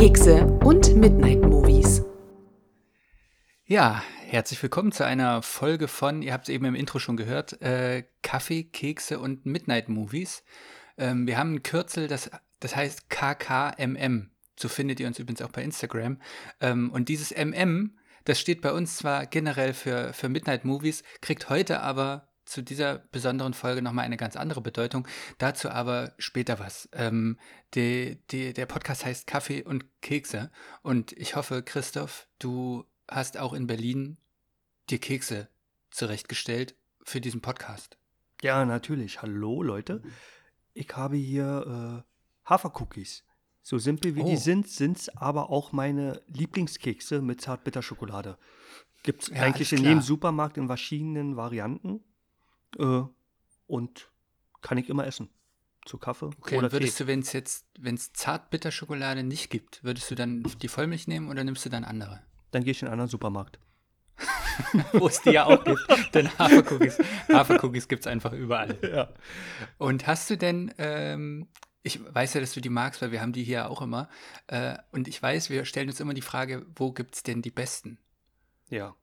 Kekse und Midnight Movies. Ja, herzlich willkommen zu einer Folge von, ihr habt es eben im Intro schon gehört, äh, Kaffee, Kekse und Midnight Movies. Ähm, wir haben ein Kürzel, das, das heißt KKMM. So findet ihr uns übrigens auch bei Instagram. Ähm, und dieses MM, das steht bei uns zwar generell für, für Midnight Movies, kriegt heute aber zu dieser besonderen Folge nochmal eine ganz andere Bedeutung. Dazu aber später was. Ähm, die, die, der Podcast heißt Kaffee und Kekse. Und ich hoffe, Christoph, du hast auch in Berlin dir Kekse zurechtgestellt für diesen Podcast. Ja, natürlich. Hallo, Leute. Ich habe hier äh, Hafercookies. So simpel wie Oh. die sind, sind es aber auch meine Lieblingskekse mit Zartbitterschokolade. Gibt es Ja, eigentlich in jedem. Supermarkt in verschiedenen Varianten. Äh, und kann ich immer essen. Zu Kaffee Okay, oder würdest Tee. du, wenn es jetzt, wenn es Zartbitterschokolade nicht gibt, würdest du dann die Vollmilch nehmen oder nimmst du dann andere? Dann gehe ich in einen anderen Supermarkt. Wo es die ja auch gibt. Denn Hafercookies, Hafercookies gibt es einfach überall. Ja. Und hast du denn, ähm, ich weiß ja, dass du die magst, weil wir haben die hier auch immer. Äh, und ich weiß, wir stellen uns immer die Frage, wo gibt es denn die besten? Ja.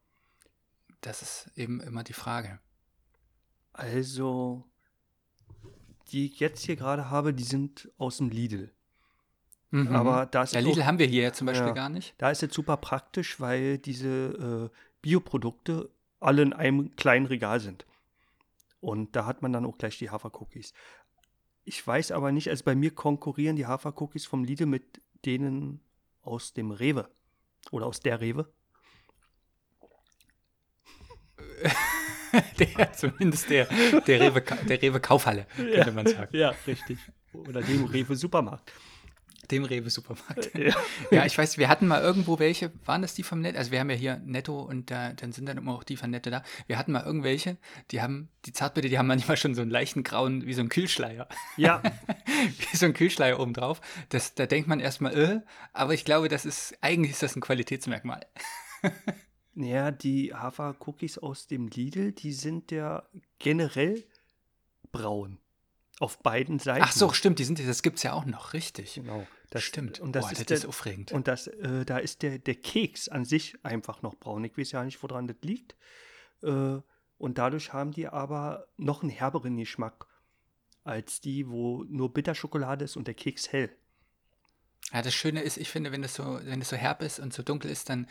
Das ist eben immer die Frage. Also, die ich jetzt hier gerade habe, die sind aus dem Lidl. Mhm. Aber da ist ja, auch- Lidl haben wir hier ja zum Beispiel Ja. gar nicht. Da ist jetzt super praktisch, weil diese äh, Bioprodukte alle in einem kleinen Regal sind. Und da hat man dann auch gleich die Hafercookies. Ich weiß aber nicht, also bei mir konkurrieren die Hafercookies vom Lidl mit denen aus dem Rewe. Oder aus der Rewe. der, zumindest der, der, Rewe, der Rewe Kaufhalle, könnte man sagen. Ja, richtig. Oder dem Rewe Supermarkt. Dem Rewe Supermarkt. Ja. Ja, ich weiß, wir hatten mal irgendwo welche, waren das die vom Netto? Also wir haben ja hier Netto und da, dann sind dann immer auch die von Netto da. Wir hatten mal irgendwelche, die haben, die Zartbitte, die haben manchmal schon so einen leichten grauen, wie so ein Kühlschleier. Ja, wie so ein Kühlschleier oben drauf. Das, da denkt man erstmal, äh, aber ich glaube, das ist, eigentlich ist das ein Qualitätsmerkmal. Ja, die Hafercookies aus dem Lidl, die sind ja generell braun. Auf beiden Seiten. Ach so, stimmt, die sind, das gibt's ja auch noch, richtig. Genau. stimmt. Und das Boah, ist, das der, ist aufregend. Und das, äh, da ist der, der Keks an sich einfach noch braun. Ich weiß ja nicht, woran das liegt. Äh, und dadurch haben die aber noch einen herberen Geschmack als die, wo nur Bitterschokolade ist und der Keks hell. Ja, das Schöne ist, ich finde, wenn das so, wenn es so herb ist und so dunkel ist, dann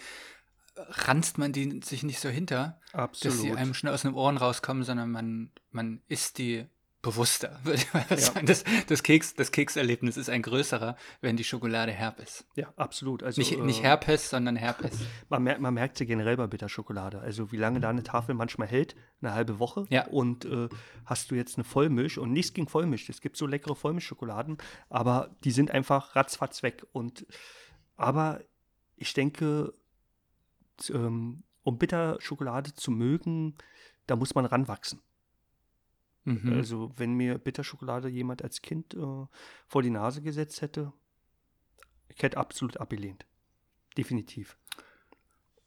ranzt man die sich nicht so hinter, dass sie Absolut. einem schnell aus den Ohren rauskommen, sondern man, man isst die bewusster, würde ich mal Ja. sagen. Das, das, Keks, das Kekserlebnis ist ein größerer, wenn die Schokolade herb ist. Ja, absolut. Also, Nicht, äh, nicht Herpes, sondern Herpes. Man, merkt, man merkt sie generell bei Bitterschokolade. Also wie lange da eine Tafel manchmal hält, eine halbe Woche. Ja. Und äh, hast du jetzt eine Vollmilch und nichts gegen Vollmilch. Es gibt so leckere Vollmilchschokoladen, aber die sind einfach ratzfatz weg. Und aber ich denke, ähm, um Bitterschokolade zu mögen, da muss man ranwachsen. Mhm. Also wenn mir Bitterschokolade jemand als Kind äh, vor die Nase gesetzt hätte, ich hätte absolut abgelehnt. Definitiv.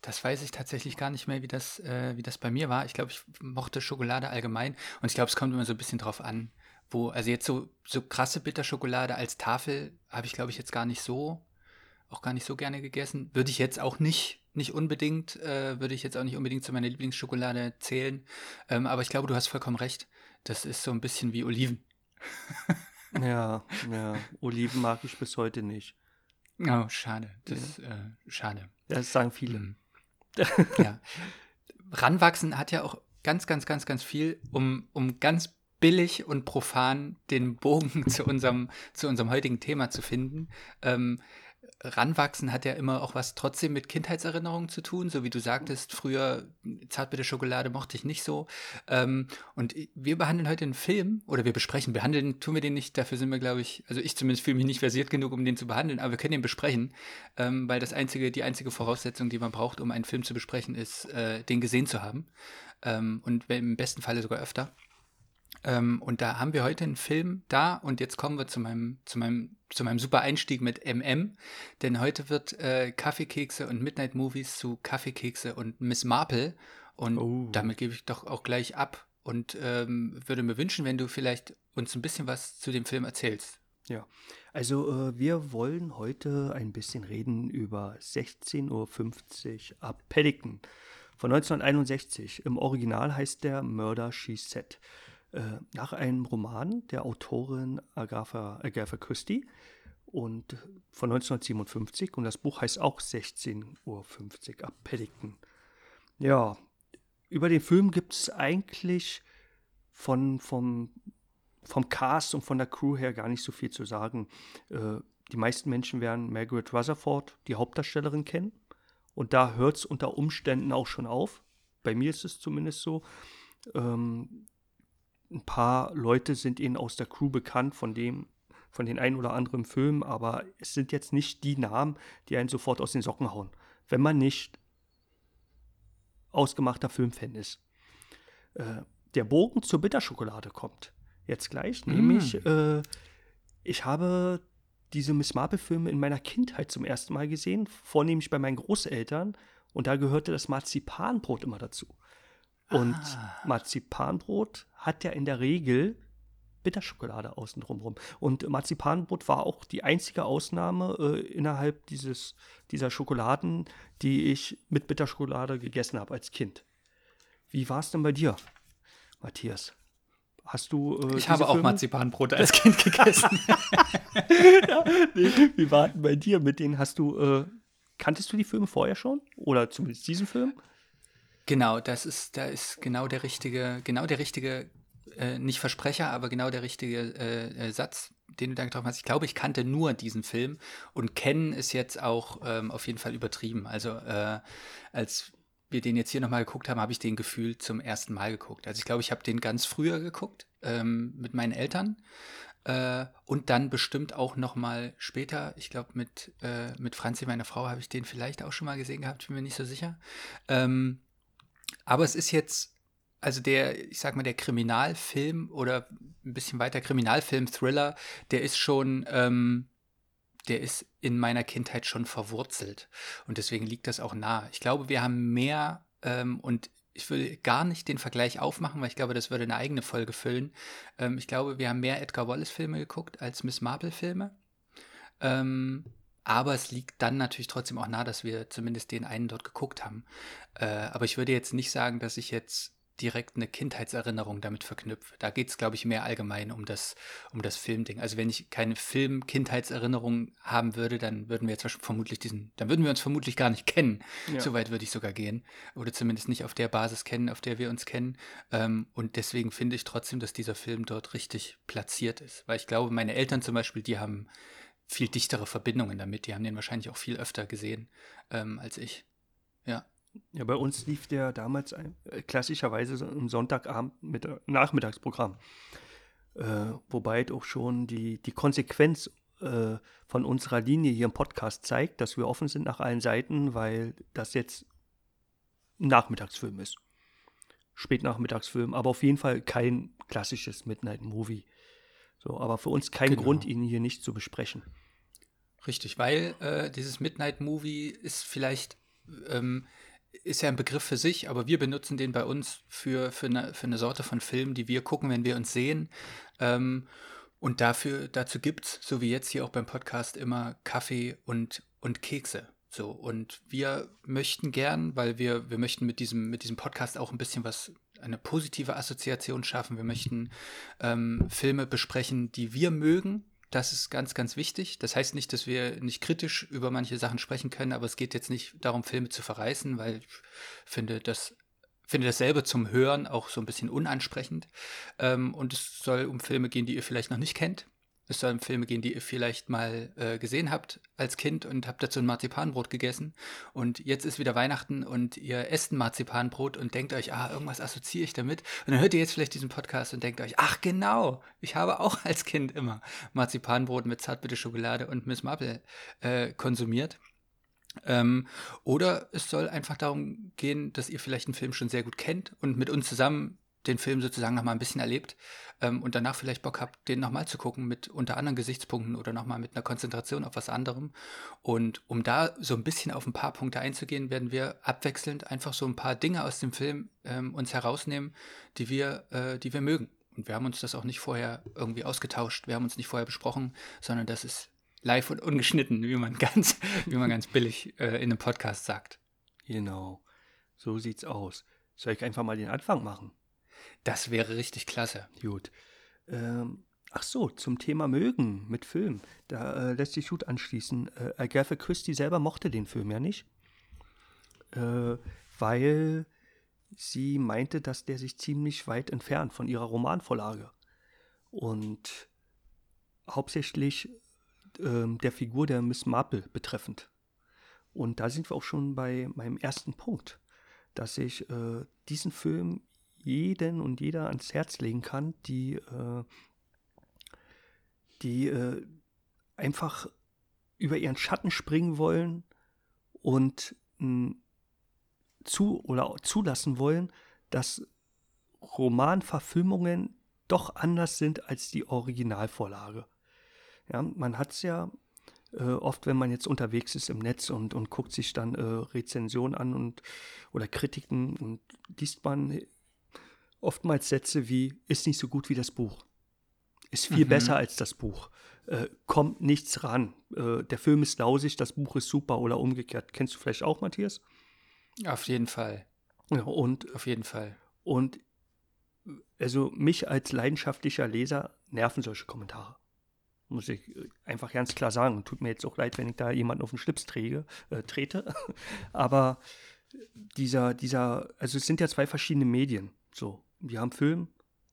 Das weiß ich tatsächlich gar nicht mehr, wie das, äh, wie das bei mir war. Ich glaube, ich mochte Schokolade allgemein. Und ich glaube, es kommt immer so ein bisschen drauf an, wo, also jetzt so, so krasse Bitterschokolade als Tafel habe ich, glaube ich, jetzt gar nicht so, auch gar nicht so gerne gegessen. Würde ich jetzt auch nicht, nicht unbedingt, äh, würde ich jetzt auch nicht unbedingt zu meiner Lieblingsschokolade zählen. Ähm, aber ich glaube, du hast vollkommen recht. Das ist so ein bisschen wie Oliven. Ja, ja. Oliven mag ich bis heute nicht. Oh, schade. Das, äh, schade. Das sagen viele. Mhm. ja. Ranwachsen hat ja auch ganz, ganz, ganz, ganz viel, um, um ganz billig und profan den Bogen zu unserem, zu unserem heutigen Thema zu finden. Ähm, Ranwachsen hat ja immer auch was trotzdem mit Kindheitserinnerungen zu tun, so wie du sagtest, früher Zartbitter Schokolade mochte ich nicht so. Ähm, und wir behandeln heute einen Film, oder wir besprechen, behandeln tun wir den nicht, dafür sind wir, glaube ich, also ich zumindest fühle mich nicht versiert genug, um den zu behandeln, aber wir können den besprechen, ähm, weil das einzige, die einzige Voraussetzung, die man braucht, um einen Film zu besprechen, ist, äh, den gesehen zu haben. Ähm, und im besten Falle sogar öfter. Ähm, und da haben wir heute einen Film da und jetzt kommen wir zu meinem, zu meinem, zu meinem super Einstieg mit MM. Denn heute wird äh, Kaffeekekse und Midnight Movies zu Kaffeekekse und Miss Marple. Und Oh. damit gebe ich doch auch gleich ab und ähm, würde mir wünschen, wenn du vielleicht uns ein bisschen was zu dem Film erzählst. Ja, also äh, wir wollen heute ein bisschen reden über 16.50 Uhr ab Paddington von 1961. Im Original heißt der Murder She Said. Äh, nach einem Roman der Autorin Agatha, Agatha Christie und von 1957 und das Buch heißt auch 16.50 Uhr ab Paddington. Ja, über den Film gibt es eigentlich von, vom vom Cast und von der Crew her gar nicht so viel zu sagen. Äh, die meisten Menschen werden Margaret Rutherford, die Hauptdarstellerin, kennen. Und da hört es unter Umständen auch schon auf. Bei mir ist es zumindest so. Ähm, ein paar Leute sind ihnen aus der Crew bekannt, von dem, von den ein oder anderen Filmen, aber es sind jetzt nicht die Namen, die einen sofort aus den Socken hauen, wenn man nicht ausgemachter Filmfan ist. Äh, der Bogen zur Bitterschokolade kommt jetzt gleich, mm. nämlich äh, ich habe diese Miss Marple-Filme in meiner Kindheit zum ersten Mal gesehen, vornehmlich bei meinen Großeltern und da gehörte das Marzipanbrot immer dazu. Und ah. Marzipanbrot hat ja in der Regel Bitterschokolade außen drumherum. Und Marzipanbrot war auch die einzige Ausnahme äh, innerhalb dieses, dieser Schokoladen, die ich mit Bitterschokolade gegessen habe als Kind. Wie war es denn bei dir, Matthias? Hast du. Äh, ich habe auch Filme? Marzipanbrot als Kind gegessen. ja, nee, wie war denn bei dir? Mit denen hast du. Äh, kanntest du die Filme vorher schon? Oder zumindest diesen Film? Genau, das ist, da ist genau der richtige, genau der richtige, äh, nicht Versprecher, aber genau der richtige äh, äh, Satz, den du da getroffen hast. Ich glaube, ich kannte nur diesen Film und kennen ist jetzt auch ähm, auf jeden Fall übertrieben. Also äh, als wir den jetzt hier nochmal geguckt haben, habe ich den gefühlt zum ersten Mal geguckt. Also ich glaube, ich habe den ganz früher geguckt ähm, mit meinen Eltern äh, und dann bestimmt auch nochmal später. Ich glaube, mit, äh, mit Franzi, meiner Frau, habe ich den vielleicht auch schon mal gesehen gehabt, bin mir nicht so sicher. Ähm, aber es ist jetzt, also der, ich sag mal, der Kriminalfilm oder ein bisschen weiter Kriminalfilm, Thriller, der ist schon, ähm, der ist in meiner Kindheit schon verwurzelt. Und deswegen liegt das auch nah. Ich glaube, wir haben mehr, ähm, und ich will gar nicht den Vergleich aufmachen, weil ich glaube, das würde eine eigene Folge füllen. Ähm, ich glaube, wir haben mehr Edgar Wallace-Filme geguckt als Miss Marple-Filme. Ähm, aber es liegt dann natürlich trotzdem auch nah, dass wir zumindest den einen dort geguckt haben. Äh, aber ich würde jetzt nicht sagen, dass ich jetzt direkt eine Kindheitserinnerung damit verknüpfe. Da geht es, glaube ich, mehr allgemein um das, um das Filmding. Also wenn ich keine Film-Kindheitserinnerung haben würde, dann würden wir jetzt vermutlich diesen, dann würden wir uns vermutlich gar nicht kennen. Ja. So weit würde ich sogar gehen. Oder zumindest nicht auf der Basis kennen, auf der wir uns kennen. Ähm, und deswegen finde ich trotzdem, dass dieser Film dort richtig platziert ist. Weil ich glaube, meine Eltern zum Beispiel, die haben viel dichtere Verbindungen damit. Die haben den wahrscheinlich auch viel öfter gesehen ähm, als ich. Ja. Ja, bei uns lief der damals ein, äh, klassischerweise im Sonntagabend mit äh, Nachmittagsprogramm. Äh, wobei auch schon die, die Konsequenz äh, von unserer Linie hier im Podcast zeigt, dass wir offen sind nach allen Seiten, weil das jetzt ein Nachmittagsfilm ist. Spätnachmittagsfilm, aber auf jeden Fall kein klassisches Midnight Movie. So, aber für uns kein genau. Grund, ihn hier nicht zu besprechen. Richtig, weil äh, dieses Midnight Movie ist vielleicht ähm, ist ja ein Begriff für sich, aber wir benutzen den bei uns für, für, eine, für eine Sorte von Film, die wir gucken, wenn wir uns sehen. Ähm, und dafür, dazu gibt es, so wie jetzt hier auch beim Podcast, immer Kaffee und, und Kekse. So, und wir möchten gern, weil wir, wir möchten mit diesem, mit diesem Podcast auch ein bisschen was, eine positive Assoziation schaffen. Wir möchten ähm, Filme besprechen, die wir mögen, das ist ganz, ganz wichtig. Das heißt nicht, dass wir nicht kritisch über manche Sachen sprechen können, aber es geht jetzt nicht darum, Filme zu verreißen, weil ich finde, das finde dasselbe zum Hören auch so ein bisschen unansprechend. Ähm, und es soll um Filme gehen, die ihr vielleicht noch nicht kennt. Es sollen Filme gehen, die ihr vielleicht mal äh, gesehen habt als Kind und habt dazu ein Marzipanbrot gegessen. Und jetzt ist wieder Weihnachten und ihr esst ein Marzipanbrot und denkt euch, ah, irgendwas assoziiere ich damit. Und dann hört ihr jetzt vielleicht diesen Podcast und denkt euch, ach genau, ich habe auch als Kind immer Marzipanbrot mit zartbitter Schokolade und Miss Marple äh, konsumiert. Ähm, oder es soll einfach darum gehen, dass ihr vielleicht einen Film schon sehr gut kennt und mit uns zusammen den Film sozusagen nochmal ein bisschen erlebt ähm, und danach vielleicht Bock habt, den nochmal zu gucken mit unter anderen Gesichtspunkten oder nochmal mit einer Konzentration auf was anderem. Und um da so ein bisschen auf ein paar Punkte einzugehen, werden wir abwechselnd einfach so ein paar Dinge aus dem Film ähm, uns herausnehmen, die wir, äh, die wir mögen Und wir haben uns das auch nicht vorher irgendwie ausgetauscht, wir haben uns nicht vorher besprochen, sondern das ist live und ungeschnitten, wie man ganz, wie man ganz billig äh, in einem Podcast sagt. Genau. So sieht's aus. Soll ich einfach mal den Anfang machen? Das wäre richtig klasse. Gut. Ähm, ach so, zum Thema Mögen mit Film. Da äh, lässt sich gut anschließen. Äh, Agatha Christie selber mochte den Film ja nicht, äh, weil sie meinte, dass der sich ziemlich weit entfernt von ihrer Romanvorlage. Und hauptsächlich ähm, der Figur der Miss Marple betreffend. Und da sind wir auch schon bei meinem ersten Punkt, dass ich äh, diesen Film jeden und jeder ans Herz legen kann, die, äh, die äh, einfach über ihren Schatten springen wollen und mh, zu oder zulassen wollen, dass Romanverfilmungen doch anders sind als die Originalvorlage. Ja, man hat es ja äh, oft, wenn man jetzt unterwegs ist im Netz und, und guckt sich dann äh, Rezensionen an und oder Kritiken und liest man oftmals Sätze wie ist nicht so gut wie das Buch, ist viel mhm. besser als das Buch, äh, kommt nichts ran, äh, der Film ist lausig, das Buch ist super oder umgekehrt. Kennst du vielleicht auch, Matthias? Auf jeden Fall. Ja, und auf jeden Fall. Und also mich als leidenschaftlicher Leser nerven solche Kommentare. Muss ich einfach ganz klar sagen. Tut mir jetzt auch leid, wenn ich da jemanden auf den Schlips träge, äh, trete. Aber dieser, dieser, also es sind ja zwei verschiedene Medien. So, wir haben Film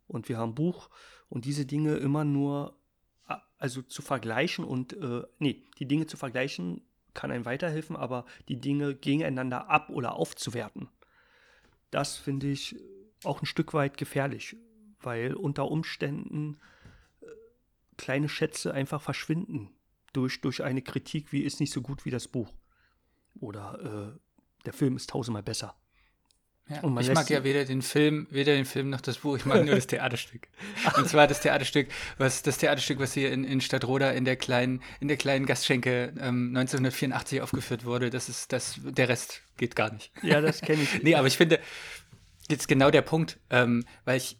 und wir haben Buch und diese Dinge immer nur, also zu vergleichen und, äh, nee, die Dinge zu vergleichen kann einem weiterhelfen, aber die Dinge gegeneinander ab- oder aufzuwerten, das finde ich auch ein Stück weit gefährlich, weil unter Umständen äh, kleine Schätze einfach verschwinden durch, durch eine Kritik, wie ist nicht so gut wie das Buch. Oder äh, der Film ist tausendmal besser. Ja, ich mag ja weder den Film, weder den Film noch das Buch, ich mag nur das Theaterstück. Und zwar das Theaterstück, was das Theaterstück, was hier in, in Stadtroda in der kleinen, in der kleinen Gastschenke ähm, 1984 aufgeführt wurde, das ist das, der Rest geht gar nicht. Ja, das kenne ich. nee, aber ich finde, jetzt genau der Punkt, ähm, weil ich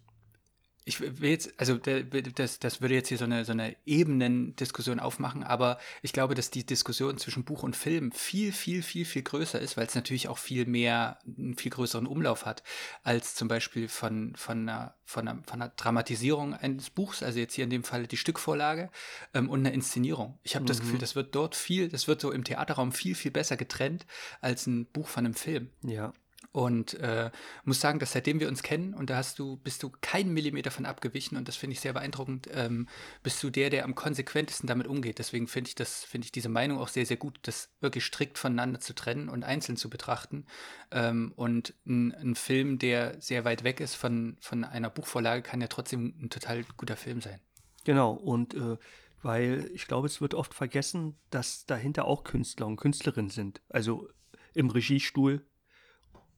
ich will jetzt, also das, das würde jetzt hier so eine, so eine Ebenendiskussion aufmachen, aber ich glaube, dass die Diskussion zwischen Buch und Film viel, viel, viel, viel größer ist, weil es natürlich auch viel mehr, einen viel größeren Umlauf hat, als zum Beispiel von, von, einer, von, einer, von einer Dramatisierung eines Buchs, also jetzt hier in dem Fall die Stückvorlage ähm, und eine Inszenierung. Ich habe mhm. das Gefühl, das wird dort viel, das wird so im Theaterraum viel, viel besser getrennt als ein Buch von einem Film. Ja. Und äh, muss sagen, dass seitdem wir uns kennen, und da hast du, bist du keinen Millimeter von abgewichen, und das finde ich sehr beeindruckend, ähm, bist du der, der am konsequentesten damit umgeht. Deswegen finde ich das, finde ich diese Meinung auch sehr, sehr gut, das wirklich strikt voneinander zu trennen und einzeln zu betrachten. Ähm, und ein, ein, Film, der sehr weit weg ist von, von einer Buchvorlage, kann ja trotzdem ein total guter Film sein. Genau, und äh, weil ich glaube, es wird oft vergessen, dass dahinter auch Künstler und Künstlerinnen sind. Also im Regiestuhl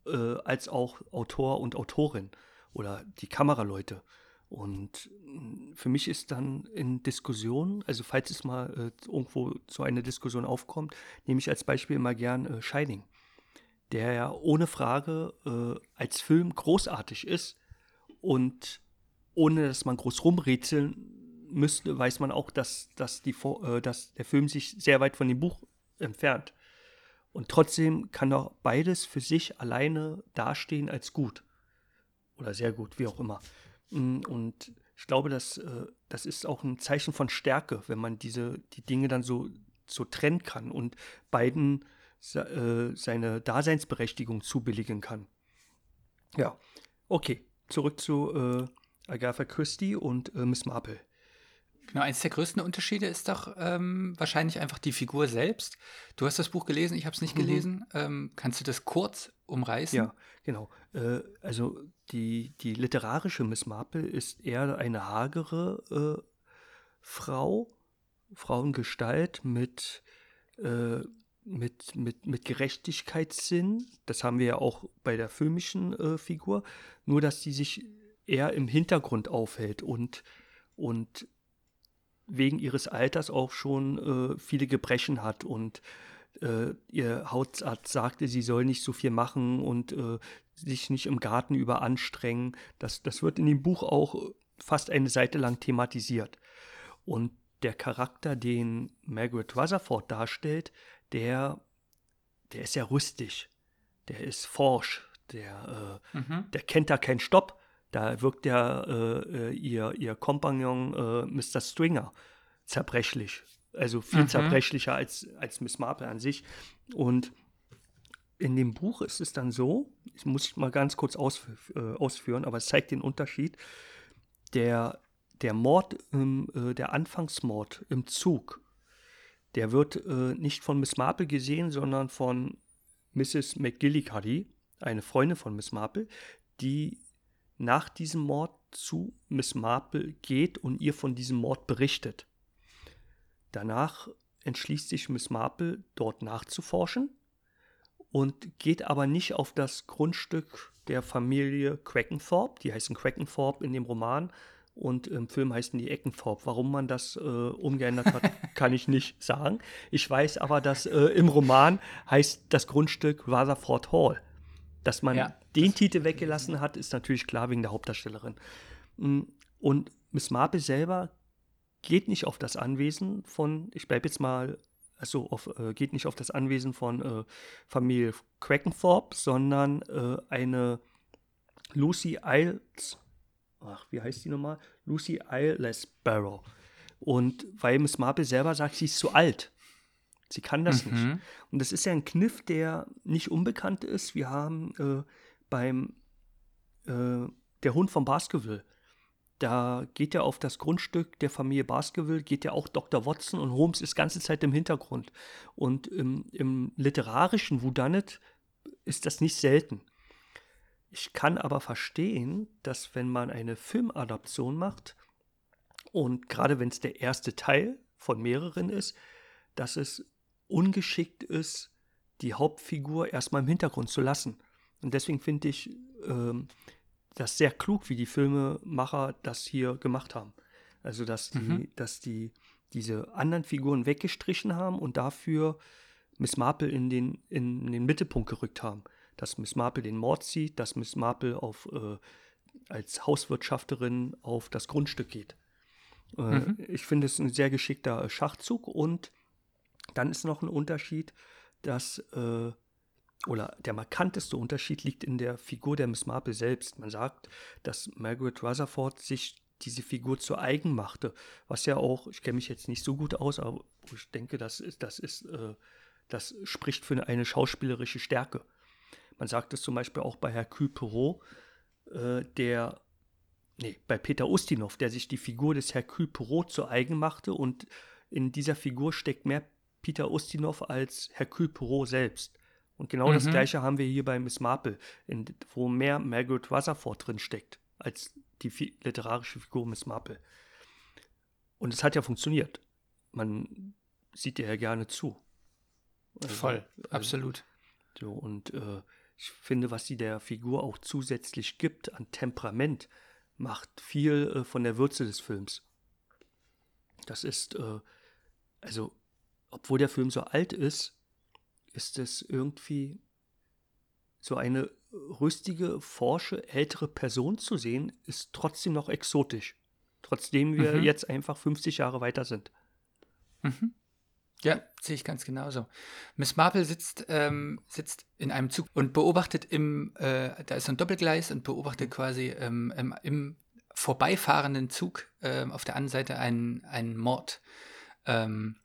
äh, als auch Autor und Autorin oder die Kameraleute. Und mm, für mich ist dann in Diskussionen, also falls es mal äh, irgendwo zu einer Diskussion aufkommt, nehme ich als Beispiel mal gern äh, Shining, der ja ohne Frage äh, als Film großartig ist und ohne dass man groß rumrätseln müsste, weiß man auch, dass, dass, die, äh, dass der Film sich sehr weit von dem Buch entfernt. Und trotzdem kann doch beides für sich alleine dastehen als gut. Oder sehr gut, wie auch immer. Mm, und ich glaube, dass, äh, das ist auch ein Zeichen von Stärke, wenn man diese, die Dinge dann so, so trennen kann und beiden äh, seine Daseinsberechtigung zubilligen kann. Ja, okay. Zurück zu äh, Agatha Christie und äh, Miss Marple. Genau, eines der größten Unterschiede ist doch ähm, wahrscheinlich einfach die Figur selbst. Du hast das Buch gelesen, ich habe es nicht mhm. gelesen. Ähm, kannst du das kurz umreißen? Ja, genau. Äh, also die, die literarische Miss Marple ist eher eine hagere äh, Frau, Frauengestalt mit, äh, mit, mit, mit Gerechtigkeitssinn. Das haben wir ja auch bei der filmischen äh, Figur. Nur, dass sie sich eher im Hintergrund aufhält und, und wegen ihres Alters auch schon äh, viele Gebrechen hat und äh, ihr Hautarzt sagte, sie soll nicht so viel machen und äh, sich nicht im Garten überanstrengen. Das, das wird in dem Buch auch fast eine Seite lang thematisiert. Und der Charakter, den Margaret Rutherford darstellt, der, der ist ja rüstig, der ist forsch, der, äh, mhm. der kennt da keinen Stopp. Da wirkt ja äh, äh ihr, ihr Kompagnon äh, Mr. Stringer zerbrechlich. Also viel mhm. zerbrechlicher als, als Miss Marple an sich. Und in dem Buch ist es dann so, ich muss mal ganz kurz ausf äh, ausführen, aber es zeigt den Unterschied. Der, der Mord, äh, der Anfangsmord im Zug, der wird äh, nicht von Miss Marple gesehen, sondern von Mrs. McGillicuddy, eine Freundin von Miss Marple, die nach diesem Mord zu Miss Marple geht und ihr von diesem Mord berichtet. Danach entschließt sich Miss Marple, dort nachzuforschen und geht aber nicht auf das Grundstück der Familie Quackenthorpe. Die heißen Quackenthorpe in dem Roman und im Film heißen die Eckenthorpe. Warum man das äh, umgeändert hat, kann ich nicht sagen. Ich weiß aber, dass äh, im Roman heißt das Grundstück Rutherford Hall. Dass man ja, den Titel weggelassen hat, ist natürlich klar wegen der Hauptdarstellerin. Mm, und Miss Marple selber geht nicht auf das Anwesen von, ich bleibe jetzt mal also auf, äh, geht nicht auf das Anwesen von äh, Familie Quackenthorpe, sondern äh, eine Lucy Isles, ach, wie heißt die nochmal? Lucy Isles Barrow. Und weil Miss Marple selber sagt, sie ist zu alt. Sie kann das mhm. nicht. Und das ist ja ein Kniff, der nicht unbekannt ist. Wir haben äh, beim äh, Der Hund von Baskerville da geht ja auf das Grundstück der Familie Baskerville, geht ja auch Dr. Watson und Holmes ist ganze Zeit im Hintergrund. Und im, im literarischen Whodunit ist das nicht selten. Ich kann aber verstehen, dass wenn man eine Filmadaption macht, und gerade wenn es der erste Teil von mehreren ist, dass es ungeschickt ist, die Hauptfigur erstmal im Hintergrund zu lassen. Und deswegen finde ich, ähm, das sehr klug, wie die Filmemacher das hier gemacht haben. Also, dass die, mhm. dass die diese anderen Figuren weggestrichen haben und dafür Miss Marple in den, in den Mittelpunkt gerückt haben. Dass Miss Marple den Mord sieht, dass Miss Marple auf, äh, als Hauswirtschafterin auf das Grundstück geht. Äh, mhm. Ich finde es ein sehr geschickter Schachzug und dann ist noch ein Unterschied, dass äh, oder der markanteste Unterschied liegt in der Figur der Miss Marple selbst. Man sagt, dass Margaret Rutherford sich diese Figur zu eigen machte, was ja auch, ich kenne mich jetzt nicht so gut aus, aber ich denke, das ist, das ist, äh, das spricht für eine schauspielerische Stärke. Man sagt es zum Beispiel auch bei Hercule Perrault, äh, der, nee, bei Peter Ustinov, der sich die Figur des Hercule Perrault zu eigen machte und in dieser Figur steckt mehr Peter Ustinov als Hercule Perrault selbst. Und genau mhm. das gleiche haben wir hier bei Miss Marple, in, wo mehr Margaret Rutherford drin steckt, als die literarische Figur Miss Marple. Und es hat ja funktioniert. Man sieht ihr ja gerne zu. Also, Voll, also, absolut. So, und äh, ich finde, was sie der Figur auch zusätzlich gibt an Temperament, macht viel äh, von der Würze des Films. Das ist, äh, also, obwohl der Film so alt ist, ist es irgendwie so eine rüstige, forsche, ältere Person zu sehen, ist trotzdem noch exotisch. Trotzdem wir mhm. jetzt einfach 50 Jahre weiter sind. Mhm. Ja, sehe ich ganz genauso. Miss Marple sitzt, ähm, sitzt in einem Zug und beobachtet im, äh, da ist ein Doppelgleis und beobachtet quasi ähm, im, im, vorbeifahrenden Zug äh, auf der anderen Seite einen, einen Mord. Ähm,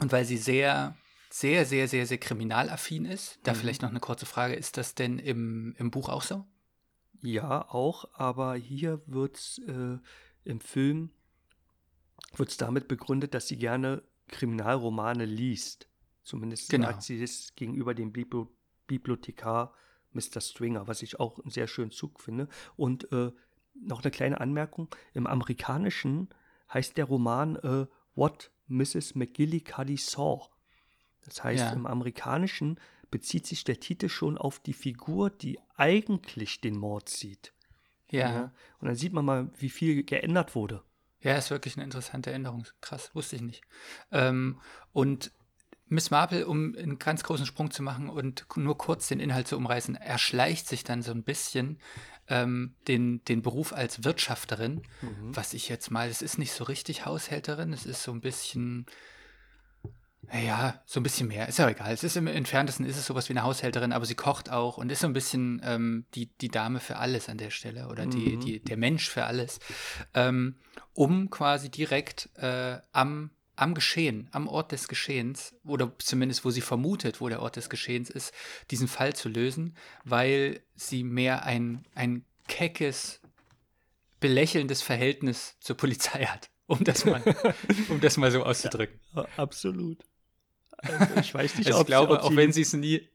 und weil sie sehr sehr, sehr, sehr, sehr kriminalaffin ist. Da mhm. vielleicht noch eine kurze Frage, ist das denn im, im Buch auch so? Ja, auch, aber hier wird es äh, im Film wird's damit begründet, dass sie gerne Kriminalromane liest. Zumindest genau. sagt sie das gegenüber dem Bibli Bibliothekar Mr. Stringer, was ich auch einen sehr schönen Zug finde. Und äh, noch eine kleine Anmerkung: Im Amerikanischen heißt der Roman äh, What Mrs. McGillicuddy Saw. Das heißt, ja. im Amerikanischen bezieht sich der Titel schon auf die Figur, die eigentlich den Mord sieht. Ja. ja. Und dann sieht man mal, wie viel geändert wurde. Ja, ist wirklich eine interessante Änderung. Krass, wusste ich nicht. Ähm, und Miss Marple, um einen ganz großen Sprung zu machen und nur kurz den Inhalt zu umreißen, erschleicht sich dann so ein bisschen ähm, den, den Beruf als Wirtschafterin, Mhm. was ich jetzt mal, es ist nicht so richtig Haushälterin, es ist so ein bisschen, ja, so ein bisschen mehr, ist ja egal. Es ist im entferntesten ist es sowas wie eine Haushälterin, aber sie kocht auch und ist so ein bisschen ähm, die, die Dame für alles an der Stelle oder die, Mhm. die, der Mensch für alles, ähm, um quasi direkt äh, am, am Geschehen, am Ort des Geschehens oder zumindest wo sie vermutet, wo der Ort des Geschehens ist, diesen Fall zu lösen, weil sie mehr ein, ein keckes, belächelndes Verhältnis zur Polizei hat. Um das mal, um das mal so auszudrücken. Ja, absolut. Also ich weiß nicht, Also ob ich glaube, sie, ob auch sie, wenn sie es nie,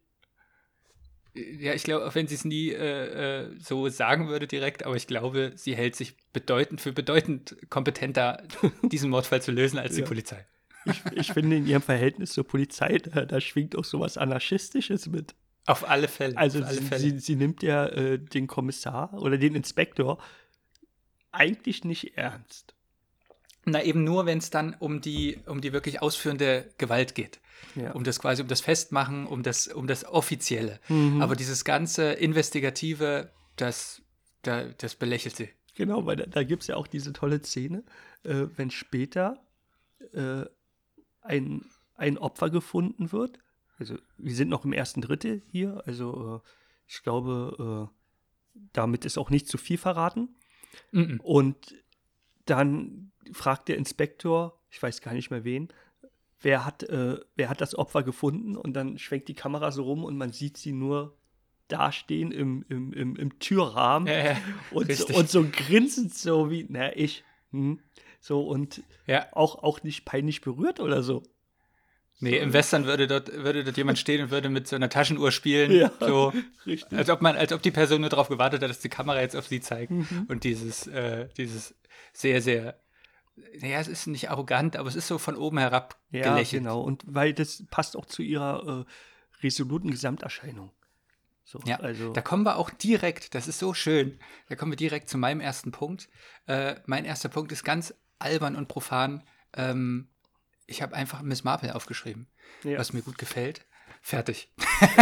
ja, ich glaube, auch wenn sie es nie äh, äh, so sagen würde direkt, aber ich glaube, sie hält sich bedeutend für bedeutend kompetenter, diesen Mordfall zu lösen als die Ja. Polizei. ich, ich finde, in ihrem Verhältnis zur Polizei, da, da schwingt auch sowas Anarchistisches mit. Auf alle Fälle. Also alle sie, Fälle. sie, sie nimmt ja äh, den Kommissar oder den Inspektor eigentlich nicht ernst. Na, eben nur, wenn es dann um die, um die wirklich ausführende Gewalt geht. Ja. Um das quasi, um das Festmachen, um das, um das Offizielle. Mhm. Aber dieses ganze Investigative, das, da, das belächelt sie. Genau, weil da, da gibt es ja auch diese tolle Szene, äh, wenn später äh, ein, ein Opfer gefunden wird. Also wir sind noch im ersten Drittel hier, also äh, ich glaube, äh, damit ist auch nicht zu viel verraten. Mhm. Und dann fragt der Inspektor, ich weiß gar nicht mehr wen, wer hat, äh, wer hat das Opfer gefunden? Und dann schwenkt die Kamera so rum und man sieht sie nur dastehen im, im, im, im Türrahmen Ja, ja, und, so, und so grinsend so wie, na, ich. Hm, so und ja. auch, auch nicht peinlich berührt oder so. Nee, im Western würde dort, würde dort jemand stehen und würde mit so einer Taschenuhr spielen. Ja. So, Richtig. als ob man, als ob die Person nur darauf gewartet hat, dass die Kamera jetzt auf sie zeigt. Mhm. Und dieses, äh, dieses sehr, sehr, naja, es ist nicht arrogant, aber es ist so von oben herab Ja, gelächelt. genau. Und weil das passt auch zu ihrer äh, resoluten Gesamterscheinung. So, Ja, also, da kommen wir auch direkt, das ist so schön, da kommen wir direkt zu meinem ersten Punkt. Äh, mein erster Punkt ist ganz albern und profan. Ähm, ich habe einfach Miss Marple aufgeschrieben, ja. was mir gut gefällt. Fertig.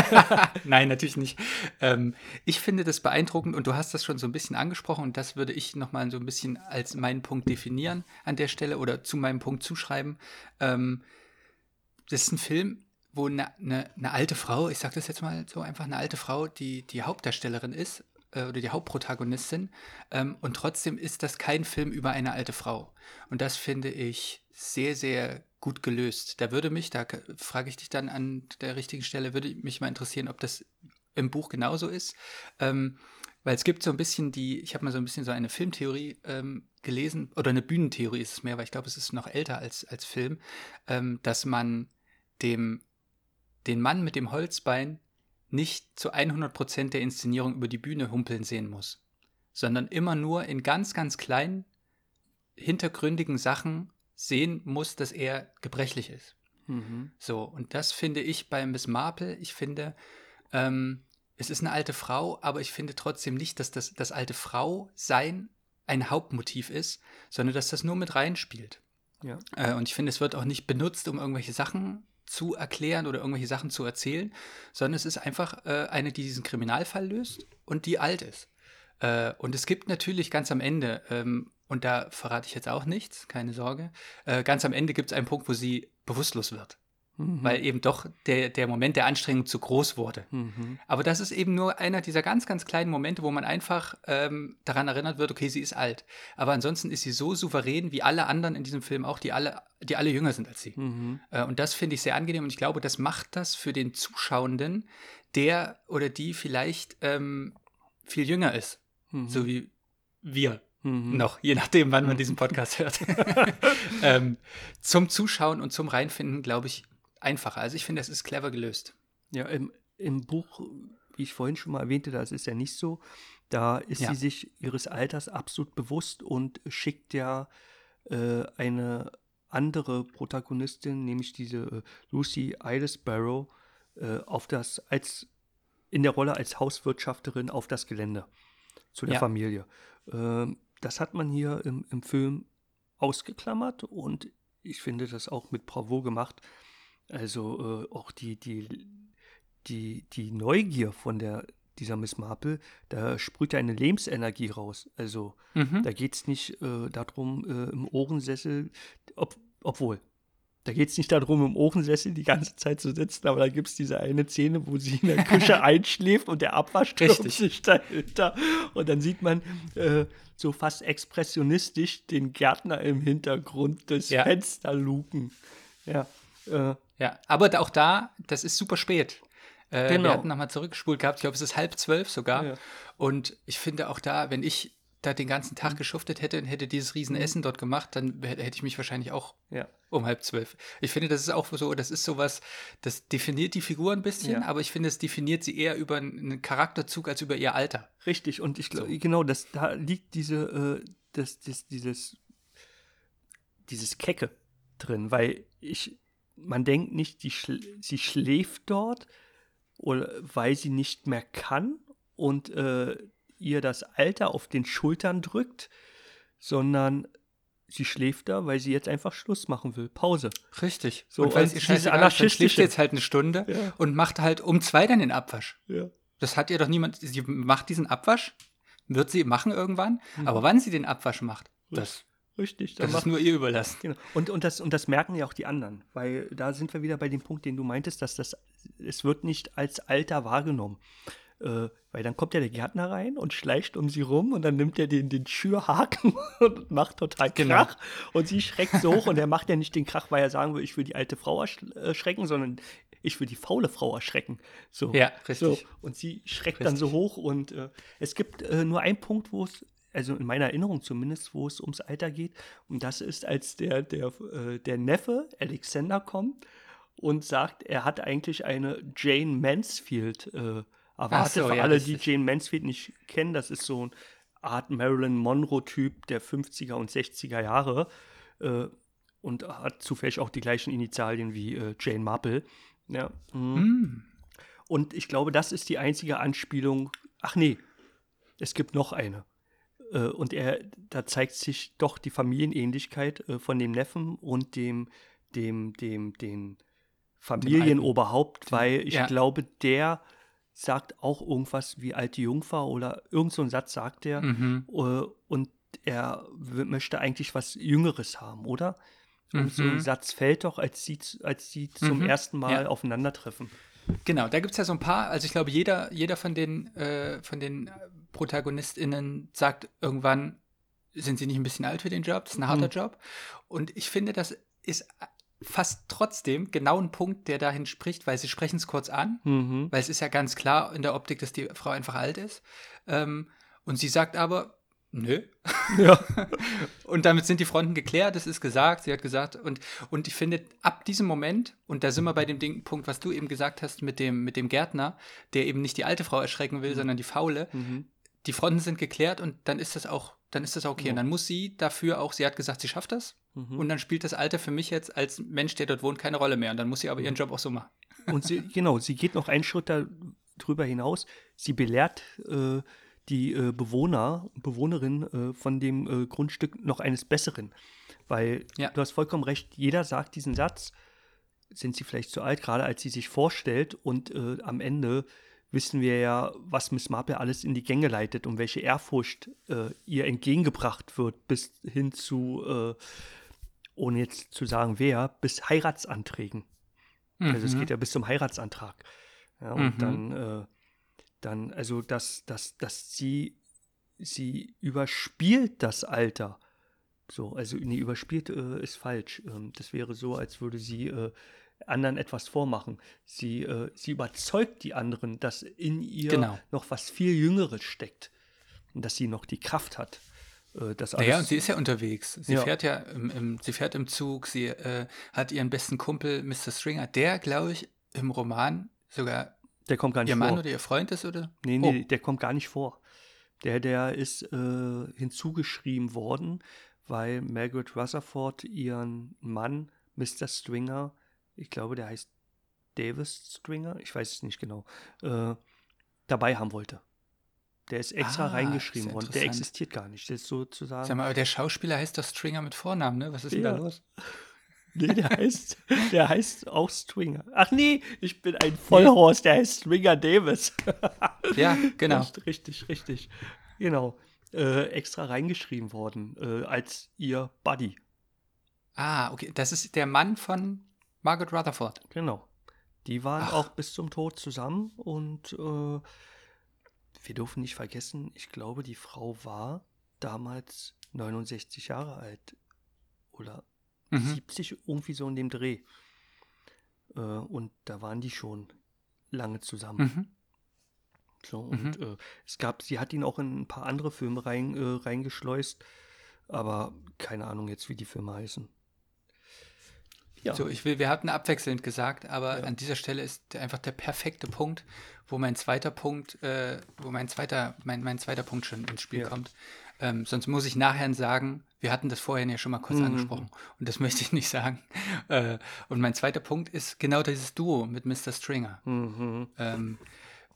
Nein, natürlich nicht. Ähm, ich finde das beeindruckend und du hast das schon so ein bisschen angesprochen und das würde ich nochmal so ein bisschen als meinen Punkt definieren an der Stelle oder zu meinem Punkt zuschreiben. Ähm, das ist ein Film, wo eine, eine, eine alte Frau, ich sage das jetzt mal so einfach, eine alte Frau, die die Hauptdarstellerin ist äh, oder die Hauptprotagonistin ähm, und trotzdem ist das kein Film über eine alte Frau. Und das finde ich sehr, sehr gut gelöst. Da würde mich, da frage ich dich dann an der richtigen Stelle, würde mich mal interessieren, ob das im Buch genauso ist. Ähm, weil es gibt so ein bisschen die, ich habe mal so ein bisschen so eine Filmtheorie ähm, gelesen, oder eine Bühnentheorie ist es mehr, weil ich glaube, es ist noch älter als, als Film, ähm, dass man dem, den Mann mit dem Holzbein nicht zu 100% der Inszenierung über die Bühne humpeln sehen muss, sondern immer nur in ganz, ganz kleinen, hintergründigen Sachen sehen muss, dass er gebrechlich ist. Mhm. So, und das finde ich bei Miss Marple, ich finde, ähm, es ist eine alte Frau, aber ich finde trotzdem nicht, dass das, das alte Frau sein ein Hauptmotiv ist, sondern dass das nur mit reinspielt. Ja. Äh, und ich finde, es wird auch nicht benutzt, um irgendwelche Sachen zu erklären oder irgendwelche Sachen zu erzählen, sondern es ist einfach äh, eine, die diesen Kriminalfall löst und die alt ist. Äh, und es gibt natürlich ganz am Ende, ähm, und da verrate ich jetzt auch nichts, keine Sorge, äh, ganz am Ende gibt es einen Punkt, wo sie bewusstlos wird, Mhm. weil eben doch der, der Moment der Anstrengung zu groß wurde. Mhm. Aber das ist eben nur einer dieser ganz, ganz kleinen Momente, wo man einfach ähm, daran erinnert wird, okay, sie ist alt. Aber ansonsten ist sie so souverän wie alle anderen in diesem Film auch, die alle, die alle jünger sind als sie. Mhm. Äh, und das finde ich sehr angenehm und ich glaube, das macht das für den Zuschauenden, der oder die vielleicht ähm, viel jünger ist, Mhm. so wie wir Mhm. noch, je nachdem, wann man diesen Podcast hört. ähm, zum Zuschauen und zum Reinfinden, glaube ich, einfacher. Also ich finde, das ist clever gelöst. Ja, im, im Buch, wie ich vorhin schon mal erwähnte, das ist ja nicht so. Da ist Ja. sie sich ihres Alters absolut bewusst und schickt ja äh, eine andere Protagonistin, nämlich diese äh, Lucy Eilesbarrow, äh, auf das als in der Rolle als Hauswirtschafterin auf das Gelände zu der Ja. Familie. Ähm, das hat man hier im, im Film ausgeklammert und ich finde das auch mit Bravo gemacht. Also äh, auch die, die, die, die Neugier von der, dieser Miss Marple, da sprüht ja eine Lebensenergie raus. Also Mhm. da geht es nicht äh, darum, äh, im Ohrensessel, ob, obwohl, da geht es nicht darum, im Ohrensessel die ganze Zeit zu sitzen, aber da gibt es diese eine Szene, wo sie in der Küche einschläft und der Abwasch stürmt sich dahinter. Und dann sieht man äh, so fast expressionistisch den Gärtner im Hintergrund des Ja. Fensterluken. Ja. Äh, Ja, aber auch da, das ist super spät. Äh, Genau. Wir hatten nochmal zurückgespult gehabt, ich glaube, es ist halb zwölf sogar. Ja. Und ich finde auch da, wenn ich da den ganzen Mhm. Tag geschuftet hätte und hätte dieses Riesenessen dort gemacht, dann hätte ich mich wahrscheinlich auch ja. um halb zwölf. Ich finde, das ist auch so, das ist sowas, das definiert die Figur ein bisschen, Ja. aber ich finde, es definiert sie eher über einen Charakterzug als über ihr Alter. Richtig, und ich glaube, So. genau, das, da liegt diese, äh, das, das, dieses, dieses Kecke drin, weil ich, man denkt nicht, schl sie schläft dort, oder weil sie nicht mehr kann und äh, ihr das Alter auf den Schultern drückt, sondern sie schläft da, weil sie jetzt einfach Schluss machen will. Pause. Richtig. So, und weil scheißegal ist, dann schläft sie jetzt halt eine Stunde Ja. und macht halt um zwei dann den Abwasch. Ja. Das hat ihr doch niemand. Sie macht diesen Abwasch, wird sie machen irgendwann, Mhm. aber wann sie den Abwasch macht, das, Richtig. das macht- ist nur ihr überlassen. Genau. Und, und, das, und das merken ja auch die anderen, weil da sind wir wieder bei dem Punkt, den du meintest, dass das, es wird nicht als Alter wahrgenommen. Äh, weil dann kommt ja der Gärtner rein und schleicht um sie rum und dann nimmt er den, den Schürhaken und macht total Genau. Krach. Und sie schreckt so hoch und er macht ja nicht den Krach, weil er sagen will, ich will die alte Frau ersch- erschrecken, sondern ich will die faule Frau erschrecken. So. Ja, richtig. So. Und sie schreckt dann so Richtig. hoch und äh, es gibt äh, nur einen Punkt, wo es, also in meiner Erinnerung zumindest, wo es ums Alter geht. Und das ist, als der, der, äh, der Neffe Alexander kommt und sagt, er hat eigentlich eine Jane Mansfield äh, erwartet. so, Für ja, alle, die Jane Mansfield nicht kennen, das ist so eine Art Marilyn Monroe-Typ der 50er und 60er Jahre. Äh, und hat zufällig auch die gleichen Initialien wie äh, Jane Marple. Ja. mhm. Mm. Und ich glaube, das ist die einzige Anspielung. Ach nee, es gibt noch eine. Äh, Und er, da zeigt sich doch die Familienähnlichkeit äh, von dem Neffen und dem, dem, dem, den Familienoberhaupt, weil ich ja. glaube, der sagt auch irgendwas wie alte Jungfer oder irgend so einen Satz sagt er. Mhm. Äh, Und er möchte eigentlich was Jüngeres haben, oder? Und so ein Mhm. Satz fällt doch, als sie, als sie zum Mhm. ersten Mal Ja. aufeinandertreffen. Genau, da gibt es ja so ein paar, also ich glaube, jeder, jeder von den, äh, von den ProtagonistInnen sagt irgendwann, sind sie nicht ein bisschen alt für den Job? Das ist ein harter Mhm. Job. Und ich finde, das ist fast trotzdem genau ein Punkt, der dahin spricht, weil sie sprechen es kurz an, Mhm. weil es ist ja ganz klar in der Optik, dass die Frau einfach alt ist. Ähm, und sie sagt aber, nö. Ja. Und damit sind die Fronten geklärt, das ist gesagt, sie hat gesagt, und, und ich finde, ab diesem Moment, und da sind wir bei dem Ding, Punkt, was du eben gesagt hast mit dem, mit dem Gärtner, der eben nicht die alte Frau erschrecken will, sondern die faule, Mhm. die Fronten sind geklärt und dann ist das auch, dann ist das okay. Ja. Und dann muss sie dafür auch, sie hat gesagt, sie schafft das. Mhm. Und dann spielt das Alter für mich jetzt als Mensch, der dort wohnt, keine Rolle mehr. Und dann muss sie aber Mhm. ihren Job auch so machen. Und sie, genau, sie geht noch einen Schritt darüber hinaus. Sie belehrt äh, die äh, Bewohner, Bewohnerin äh, von dem äh, Grundstück noch eines Besseren. Weil Ja. du hast vollkommen recht, jeder sagt diesen Satz, sind sie vielleicht zu alt, gerade als sie sich vorstellt und äh, am Ende wissen wir ja, was Miss Marple alles in die Gänge leitet und welche Ehrfurcht äh, ihr entgegengebracht wird, bis hin zu, ohne jetzt zu sagen wer, bis Heiratsanträgen. Also es Mhm. geht ja bis zum Heiratsantrag. Ja, und Mhm. dann, äh, dann, also dass, dass, dass sie, sie überspielt das Alter. So, also nee, überspielt äh, ist falsch. Ähm, das wäre so, als würde sie äh, anderen etwas vormachen. Sie, äh, sie überzeugt die anderen, dass in ihr Genau. noch was viel Jüngeres steckt. Und dass sie noch die Kraft hat. Äh, das Naja, und alles- sie ist ja unterwegs. Sie Ja. fährt ja im, im, sie fährt im Zug, sie äh, hat ihren besten Kumpel, Mr. Stringer, der, glaube ich, im Roman sogar der kommt gar nicht ihr vor. Mann oder ihr Freund ist, oder? Nee, Oh. nee, der kommt gar nicht vor. Der, der ist äh, hinzugeschrieben worden, weil Margaret Rutherford ihren Mann, Mr. Stringer, ich glaube, der heißt Davis Stringer, ich weiß es nicht genau, äh, dabei haben wollte. Der ist extra Ah, reingeschrieben ja worden. Der existiert gar nicht. Das ist sozusagen. Sag mal, aber der Schauspieler heißt doch Stringer mit Vornamen, ne? Was ist denn da Ja. los? Nee, der heißt, der heißt auch Stringer. Ach nee, ich bin ein Vollhorst, der heißt Stringer Davis. Ja, genau. Richtig, richtig. Genau. Äh, extra reingeschrieben worden äh, als ihr Buddy. Ah, okay. Das ist der Mann von Margaret Rutherford. Genau. Die waren Ach. auch bis zum Tod zusammen und äh, wir dürfen nicht vergessen, ich glaube, die Frau war damals 69 Jahre alt oder Mhm. 70, irgendwie so in dem Dreh. Äh, und da waren die schon lange zusammen. Mhm. So, und äh, es gab, sie hat ihn auch in ein paar andere Filme rein, äh, reingeschleust, aber keine Ahnung jetzt, wie die Filme heißen. Ja. So, ich will, wir hatten abwechselnd gesagt, aber Ja. an dieser Stelle ist einfach der perfekte Punkt, wo mein zweiter Punkt, äh, wo mein zweiter, mein, mein zweiter Punkt schon ins Spiel Ja. kommt. Ähm, sonst muss ich nachher sagen, wir hatten das vorhin ja schon mal kurz Mhm. angesprochen und das möchte ich nicht sagen. Äh, und mein zweiter Punkt ist genau dieses Duo mit Mr. Stringer. Mhm. Ähm,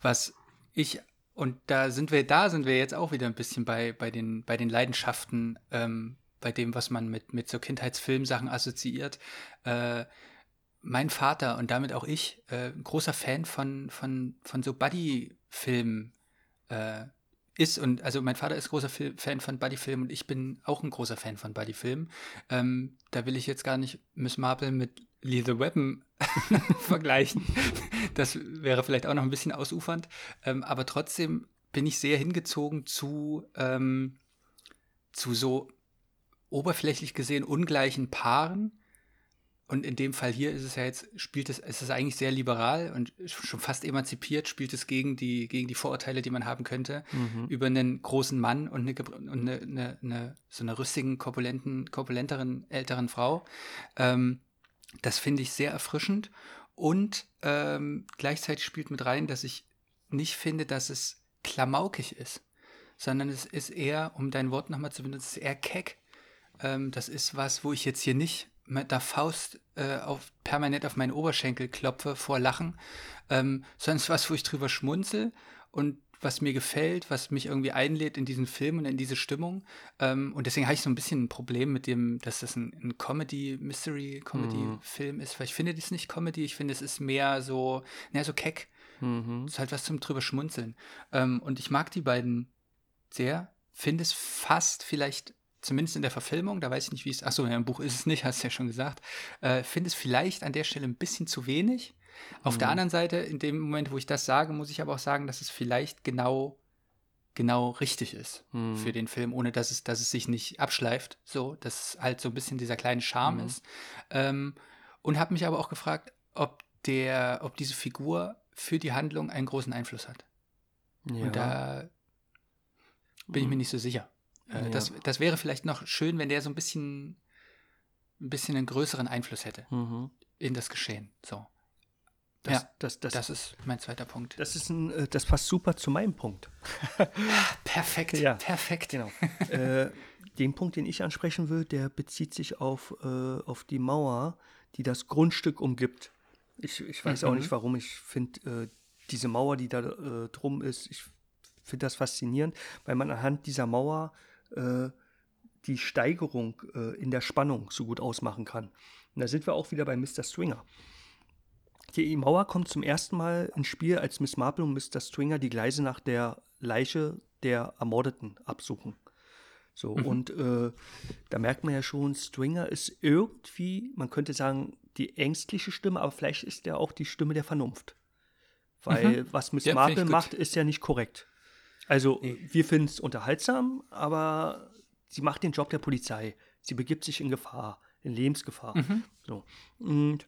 was ich, und da sind wir, da sind wir jetzt auch wieder ein bisschen bei, bei, den, bei den Leidenschaften, ähm, bei dem, was man mit, mit so Kindheitsfilmsachen assoziiert. Äh, mein Vater und damit auch ich, äh, ein großer Fan von, von, von so Buddy-Filmen äh, ist. Und also mein Vater ist großer Fil Fan von Buddy-Filmen und ich bin auch ein großer Fan von Buddy-Filmen. Ähm, da will ich jetzt gar nicht Miss Marple mit Lethal Weapon vergleichen. Das wäre vielleicht auch noch ein bisschen ausufernd. Ähm, aber trotzdem bin ich sehr hingezogen zu, ähm, zu so oberflächlich gesehen ungleichen Paaren. Und in dem Fall hier ist es ja jetzt, spielt es, es ist eigentlich sehr liberal und schon fast emanzipiert, spielt es gegen die, gegen die Vorurteile, die man haben könnte, Mhm. über einen großen Mann und eine, und eine, eine, eine so eine rüstigen, korpulenten, korpulenteren, älteren Frau. Ähm, das finde ich sehr erfrischend. Und ähm, gleichzeitig spielt mit rein, dass ich nicht finde, dass es klamaukig ist, sondern es ist eher, um dein Wort nochmal zu benutzen, es ist eher keck. Ähm, das ist was, wo ich jetzt hier nicht mit der Faust äh, auf, permanent auf meinen Oberschenkel klopfe vor Lachen, ähm, sondern es ist was, wo ich drüber schmunzel und was mir gefällt, was mich irgendwie einlädt in diesen Film und in diese Stimmung. Ähm, und deswegen habe ich so ein bisschen ein Problem mit dem, dass das ein, ein Comedy, Mystery-Comedy-Film ist, weil ich finde, das ist nicht Comedy, ich finde, es ist mehr so, naja, so keck. Mhm. ist halt was zum drüber schmunzeln. Ähm, und ich mag die beiden sehr, finde es fast vielleicht, zumindest in der Verfilmung, da weiß ich nicht, wie es, achso, ja, im Buch ist es nicht, hast du ja schon gesagt, äh, finde es vielleicht an der Stelle ein bisschen zu wenig. Auf der Mhm. anderen Seite, in dem Moment, wo ich das sage, muss ich aber auch sagen, dass es vielleicht genau, genau richtig ist Mhm. für den Film, ohne dass es, dass es sich nicht abschleift, so, dass es halt so ein bisschen dieser kleine Charme Mhm. ist. Ähm, und habe mich aber auch gefragt, ob der, ob diese Figur für die Handlung einen großen Einfluss hat. Ja. Und da bin ich mir Mhm. nicht so sicher. Äh, Ja. das, das wäre vielleicht noch schön, wenn der so ein bisschen, ein bisschen einen größeren Einfluss hätte Mhm. in das Geschehen. So, Das, Ja, das, das, das ist mein zweiter Punkt. das ist ein, äh, das passt super zu meinem Punkt. Perfekt, Ja. perfekt. Genau. äh, den Punkt, den ich ansprechen will, der bezieht sich auf, äh, auf die Mauer, die das Grundstück umgibt. Ich, ich weiß auch Mhm. nicht, warum. Ich finde äh, diese Mauer, die da äh, drum ist, ich finde das faszinierend, weil man anhand dieser Mauer äh, die Steigerung äh, in der Spannung so gut ausmachen kann. Und da sind wir auch wieder bei Mr. Stringer. Die Mauer kommt zum ersten Mal ins Spiel, als Miss Marple und Mr. Stringer die Gleise nach der Leiche der Ermordeten absuchen. So, und äh, da merkt man ja schon, Stringer ist irgendwie, man könnte sagen, die ängstliche Stimme, aber vielleicht ist er auch die Stimme der Vernunft. Weil was Miss Ja, Marple macht, ist ja nicht korrekt. Also, Nee. wir finden es unterhaltsam, aber sie macht den Job der Polizei. Sie begibt sich in Gefahr, in Lebensgefahr. Mhm. So. Und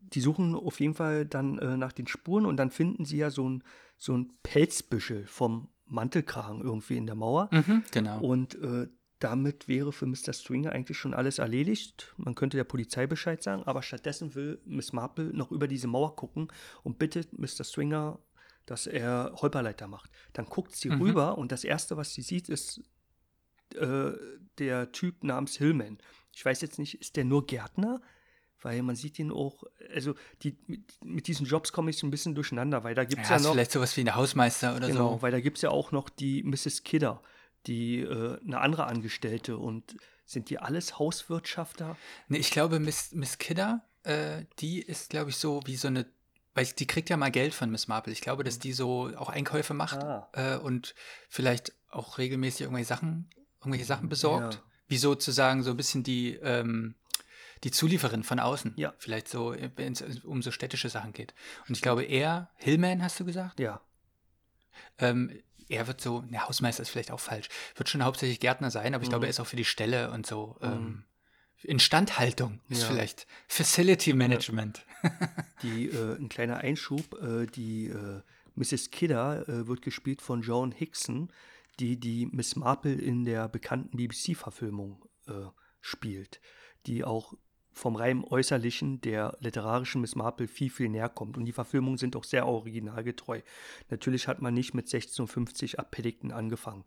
die suchen auf jeden Fall dann äh, nach den Spuren und dann finden sie ja so ein, so ein Pelzbüschel vom Mantelkragen irgendwie in der Mauer. Mhm, genau. Und äh, damit wäre für Mr. Stringer eigentlich schon alles erledigt. Man könnte der Polizei Bescheid sagen, aber stattdessen will Miss Marple noch über diese Mauer gucken und bittet Mr. Stringer, dass er Holperleiter macht. Dann guckt sie Mhm. rüber und das Erste, was sie sieht, ist äh, der Typ namens Hillman. Ich weiß jetzt nicht, ist der nur Gärtner? Weil man sieht ihn auch, also die, mit, mit diesen Jobs komme ich so ein bisschen durcheinander, weil da gibt es ja, ja, noch. vielleicht sowas wie ein Hausmeister oder Genau, so. weil da gibt es ja auch noch die Mrs. Kidder, die äh, eine andere Angestellte und sind die alles Hauswirtschafter? Nee, ich glaube, Miss, Miss Kidder, äh, die ist, glaube ich, so wie so eine, weil die kriegt ja mal Geld von Miss Marple. Ich glaube, dass die so auch Einkäufe macht Ah. äh, und vielleicht auch regelmäßig irgendwelche Sachen, irgendwelche Sachen besorgt. Ja. Wie sozusagen so ein bisschen die, ähm, die Zulieferin von außen. Ja. Vielleicht so, wenn es um so städtische Sachen geht. Und ich glaube, er, Hillman, hast du gesagt? Ja. Ähm, er wird so, ne, Hausmeister ist vielleicht auch falsch, wird schon hauptsächlich Gärtner sein, aber ich glaube, Mhm. er ist auch für die Stelle und so. Mhm. Ähm, Instandhaltung ist Ja. vielleicht Facility Management. Die, äh, ein kleiner Einschub, äh, die äh, Mrs. Kidder äh, wird gespielt von Joan Hickson, die die Miss Marple in der bekannten BBC-Verfilmung äh, spielt, die auch vom rein Äußerlichen der literarischen Miss Marple viel, viel näher kommt. Und die Verfilmungen sind auch sehr originalgetreu. Natürlich hat man nicht mit 1650 ab Paddington angefangen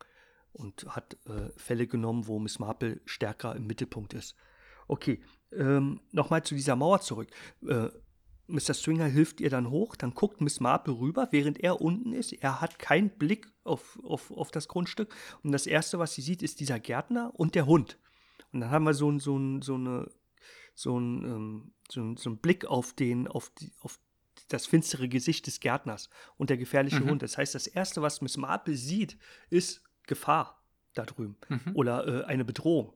und hat äh, Fälle genommen, wo Miss Marple stärker im Mittelpunkt ist. Okay, ähm, nochmal zu dieser Mauer zurück. Äh, Mr. Stringer hilft ihr dann hoch, dann guckt Miss Marple rüber, während er unten ist. Er hat keinen Blick auf, auf, auf das Grundstück. Und das Erste, was sie sieht, ist dieser Gärtner und der Hund. Und dann haben wir so, ein- so, ein- so, eine, so, ein, ähm, so, ein, so einen Blick auf, den, auf, die, auf das finstere Gesicht des Gärtners und der gefährliche Mhm. Hund. Das heißt, das Erste, was Miss Marple sieht, ist Gefahr da drüben Mhm. oder äh, eine Bedrohung.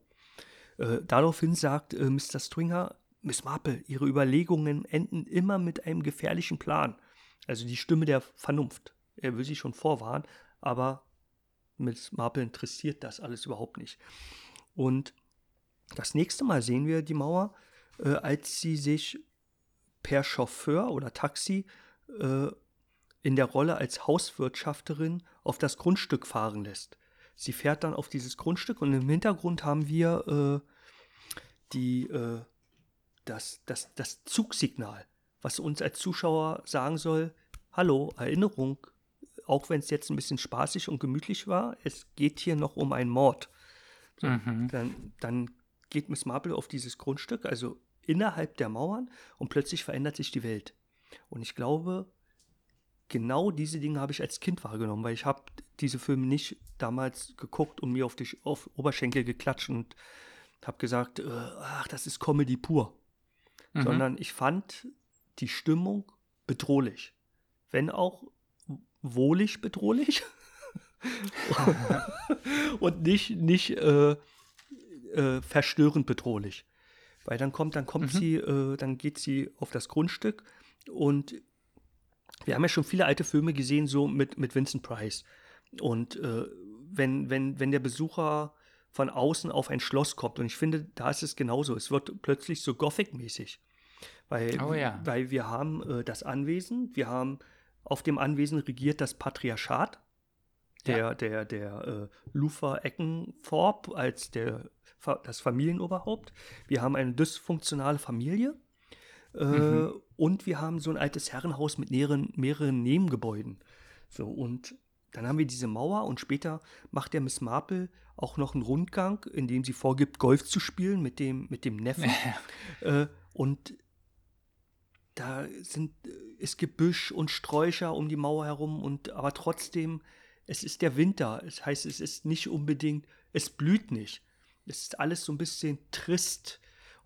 Äh, daraufhin sagt äh, Mr. Stringer, Miss Marple, Ihre Überlegungen enden immer mit einem gefährlichen Plan. Also die Stimme der Vernunft. Er will sie schon vorwarnen, aber Miss Marple interessiert das alles überhaupt nicht. Und das nächste Mal sehen wir die Mauer, äh, als sie sich per Chauffeur oder Taxi äh, in der Rolle als Hauswirtschafterin auf das Grundstück fahren lässt. Sie fährt dann auf dieses Grundstück und im Hintergrund haben wir äh, die, äh, das, das, das Zugsignal, was uns als Zuschauer sagen soll, hallo, Erinnerung, auch wenn es jetzt ein bisschen spaßig und gemütlich war, es geht hier noch um einen Mord. So, Mhm. dann, dann geht Miss Marple auf dieses Grundstück, also innerhalb der Mauern, und plötzlich verändert sich die Welt. Und ich glaube, genau diese Dinge habe ich als Kind wahrgenommen, weil ich habe diese Filme nicht damals geguckt und mir auf die auf Oberschenkel geklatscht und habe gesagt, äh, ach, das ist Comedy pur. Mhm. Sondern ich fand die Stimmung bedrohlich. Wenn auch wohlig bedrohlich. und nicht, nicht äh, äh, verstörend bedrohlich. Weil dann kommt, dann kommt Mhm. sie, äh, dann geht sie auf das Grundstück und wir haben ja schon viele alte Filme gesehen, so mit, mit Vincent Price. Und äh, wenn, wenn, wenn der Besucher von außen auf ein Schloss kommt, und ich finde, da ist es genauso, es wird plötzlich so Gothic-mäßig. Weil, Oh ja. weil wir haben äh, das Anwesen, wir haben auf dem Anwesen regiert das Patriarchat, der, Ja. der, der äh, Luther Eckenthorpe als der, das Familienoberhaupt. Wir haben eine dysfunktionale Familie. Äh, Mhm. Und wir haben so ein altes Herrenhaus mit mehreren, mehreren Nebengebäuden. So, und dann haben wir diese Mauer und später macht der Miss Marple auch noch einen Rundgang, in dem sie vorgibt, Golf zu spielen mit dem, mit dem Neffen. äh, und da sind, ist Gebüsch und Sträucher um die Mauer herum und aber trotzdem, es ist der Winter. Das heißt, es ist nicht unbedingt, es blüht nicht. Es ist alles so ein bisschen trist.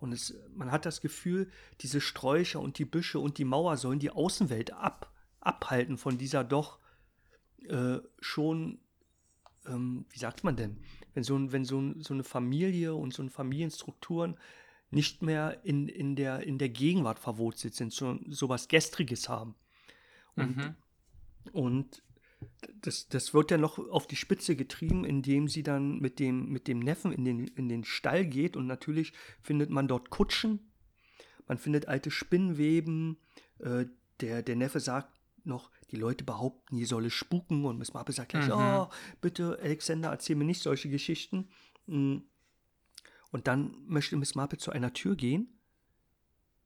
Und es, man hat das Gefühl, diese Sträucher und die Büsche und die Mauer sollen die Außenwelt ab, abhalten von dieser doch äh, schon, ähm, wie sagt man denn, wenn so, ein- wenn so, ein- so eine Familie und so eine Familienstrukturen nicht mehr in, in, der, in der Gegenwart verwurzelt sind, so, so was Gestriges haben. Und, Mhm. und das, das wird ja noch auf die Spitze getrieben, indem sie dann mit dem, mit dem Neffen in den, in den Stall geht und natürlich findet man dort Kutschen, man findet alte Spinnweben, äh, der, der Neffe sagt noch, die Leute behaupten, hier solle spuken und Miss Marple sagt gleich, Mhm. oh, bitte, Alexander, erzähl mir nicht solche Geschichten. Mm. Und dann möchte Miss Marple zu einer Tür gehen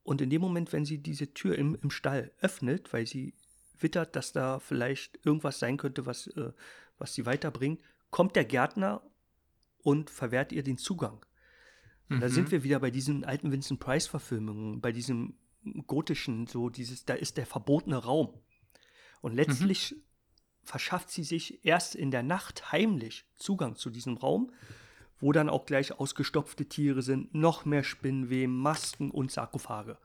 und in dem Moment, wenn sie diese Tür im, im Stall öffnet, weil sie wittert, dass da vielleicht irgendwas sein könnte, was, äh, was sie weiterbringt, kommt der Gärtner und verwehrt ihr den Zugang. Und da Mhm. sind wir wieder bei diesen alten Vincent Price-Verfilmungen, bei diesem gotischen, so dieses, da ist der verbotene Raum. Und letztlich verschafft sie sich erst in der Nacht heimlich Zugang zu diesem Raum, wo dann auch gleich ausgestopfte Tiere sind, noch mehr Spinnweben, Masken und Sarkophage.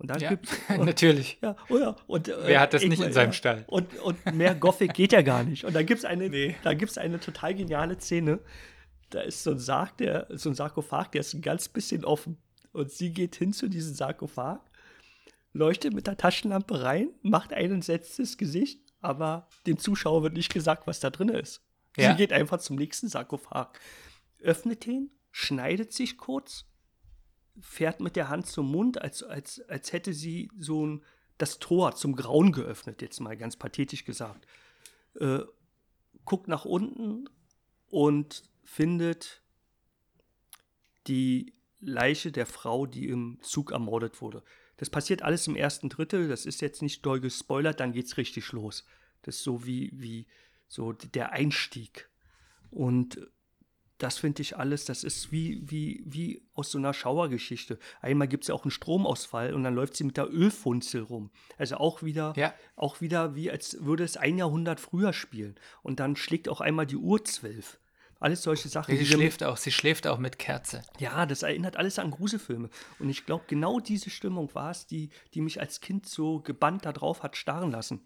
Und dann Ja, gibt's natürlich. ja, oh ja. Und, äh, Wer hat das ich nicht in seinem. Stall? Und, und mehr Gothic geht ja gar nicht. Und da gibt es eine, Nee. da gibt's eine total geniale Szene. Da ist so ein Sarg, der, so ein Sarkophag, der ist ein ganz bisschen offen. Und sie geht hin zu diesem Sarkophag, leuchtet mit der Taschenlampe rein, macht ein entsetztes Gesicht, aber dem Zuschauer wird nicht gesagt, was da drin ist. Ja. Sie geht einfach zum nächsten Sarkophag, öffnet ihn, schneidet sich kurz, fährt mit der Hand zum Mund, als, als, als hätte sie so ein, das Tor zum Grauen geöffnet, jetzt mal ganz pathetisch gesagt. Äh, guckt nach unten und findet die Leiche der Frau, die im Zug ermordet wurde. Das passiert alles im ersten Drittel, das ist jetzt nicht doll gespoilert, dann geht's richtig los. Das ist so wie, wie so der Einstieg. Und das finde ich alles, das ist wie, wie, wie aus so einer Schauergeschichte. Einmal gibt es ja auch einen Stromausfall und dann läuft sie mit der Ölfunzel rum. Also auch wieder, Ja. auch wieder wie als würde es ein Jahrhundert früher spielen. Und dann schlägt auch einmal die Uhr zwölf. Alles solche Sachen. Sie schläft auch, sie schläft auch mit Kerze. ja, das erinnert alles an Gruselfilme. Und ich glaube, genau diese Stimmung war es, die, die mich als Kind so gebannt darauf hat starren lassen.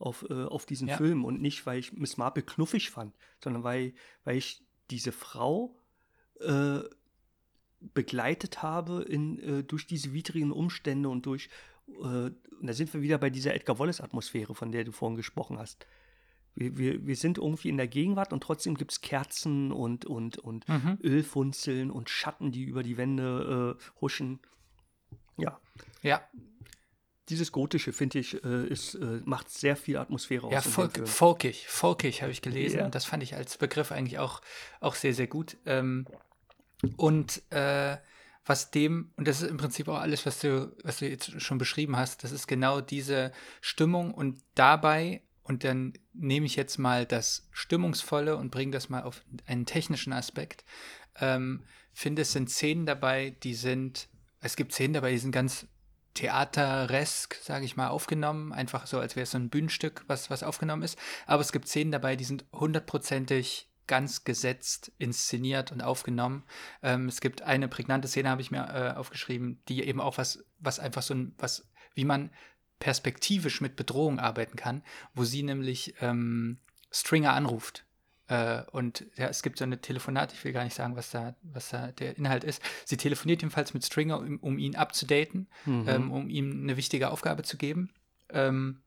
Auf, äh, auf diesen Ja. Film. Und nicht, weil ich Miss Marple knuffig fand, sondern weil, weil ich diese Frau äh, begleitet habe in, äh, durch diese widrigen Umstände und durch, äh, und da sind wir wieder bei dieser Edgar Wallace-Atmosphäre, von der du vorhin gesprochen hast. Wir, wir, wir sind irgendwie in der Gegenwart und trotzdem gibt es Kerzen und, und, und Mhm. Ölfunzeln und Schatten, die über die Wände äh, huschen. Ja, Ja, dieses Gotische, finde ich, äh, ist, äh, macht sehr viel Atmosphäre aus. ja folk, folkig, folkig habe ich gelesen Ja. und das fand ich als Begriff eigentlich auch, auch sehr, sehr gut. Ähm, und äh, was dem, und das ist im Prinzip auch alles, was du, was du jetzt schon beschrieben hast, das ist genau diese Stimmung und dabei, und dann nehme ich jetzt mal das Stimmungsvolle und bringe das mal auf einen technischen Aspekt, ähm, finde es sind Szenen dabei, die sind, es gibt Szenen dabei, die sind ganz theateresk, sage ich mal, aufgenommen, einfach so, als wäre es so ein Bühnenstück, was, was aufgenommen ist. Aber es gibt Szenen dabei, die sind hundertprozentig ganz gesetzt, inszeniert und aufgenommen. Ähm, es gibt eine prägnante Szene, habe ich mir äh, aufgeschrieben, die eben auch was, was einfach so ein, was, wie man perspektivisch mit Bedrohung arbeiten kann, wo sie nämlich ähm, Stringer anruft. Äh, und ja, es gibt so eine Telefonat, ich will gar nicht sagen, was da, was da der Inhalt ist. Sie telefoniert jedenfalls mit Stringer, um, um ihn abzudaten, Mhm. ähm, um ihm eine wichtige Aufgabe zu geben. Ähm,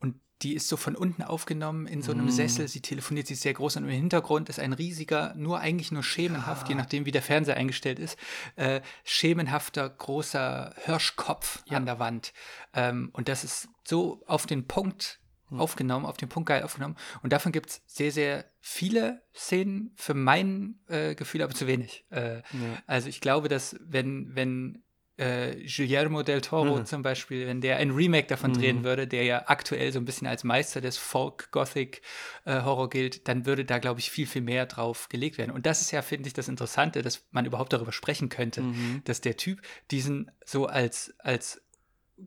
und die ist so von unten aufgenommen in so einem Mm. Sessel. Sie telefoniert, sie ist sehr groß und im Hintergrund ist ein riesiger, nur eigentlich nur schemenhaft, Ja. je nachdem wie der Fernseher eingestellt ist, äh, schemenhafter großer Hirschkopf Ja. an der Wand. Ähm, und das ist so auf den Punkt. Aufgenommen, auf den Punkt geil aufgenommen. Und davon gibt es sehr, sehr viele Szenen, für mein äh, Gefühl aber zu wenig. Äh, Ja. also ich glaube, dass wenn, wenn äh, Guillermo del Toro Mhm. zum Beispiel, wenn der ein Remake davon Mhm. drehen würde, der ja aktuell so ein bisschen als Meister des Folk-Gothic-Horror gilt, dann würde da, glaube ich, viel, viel mehr drauf gelegt werden. Und das ist ja, finde ich, das Interessante, dass man überhaupt darüber sprechen könnte, Mhm. dass der Typ diesen so als, als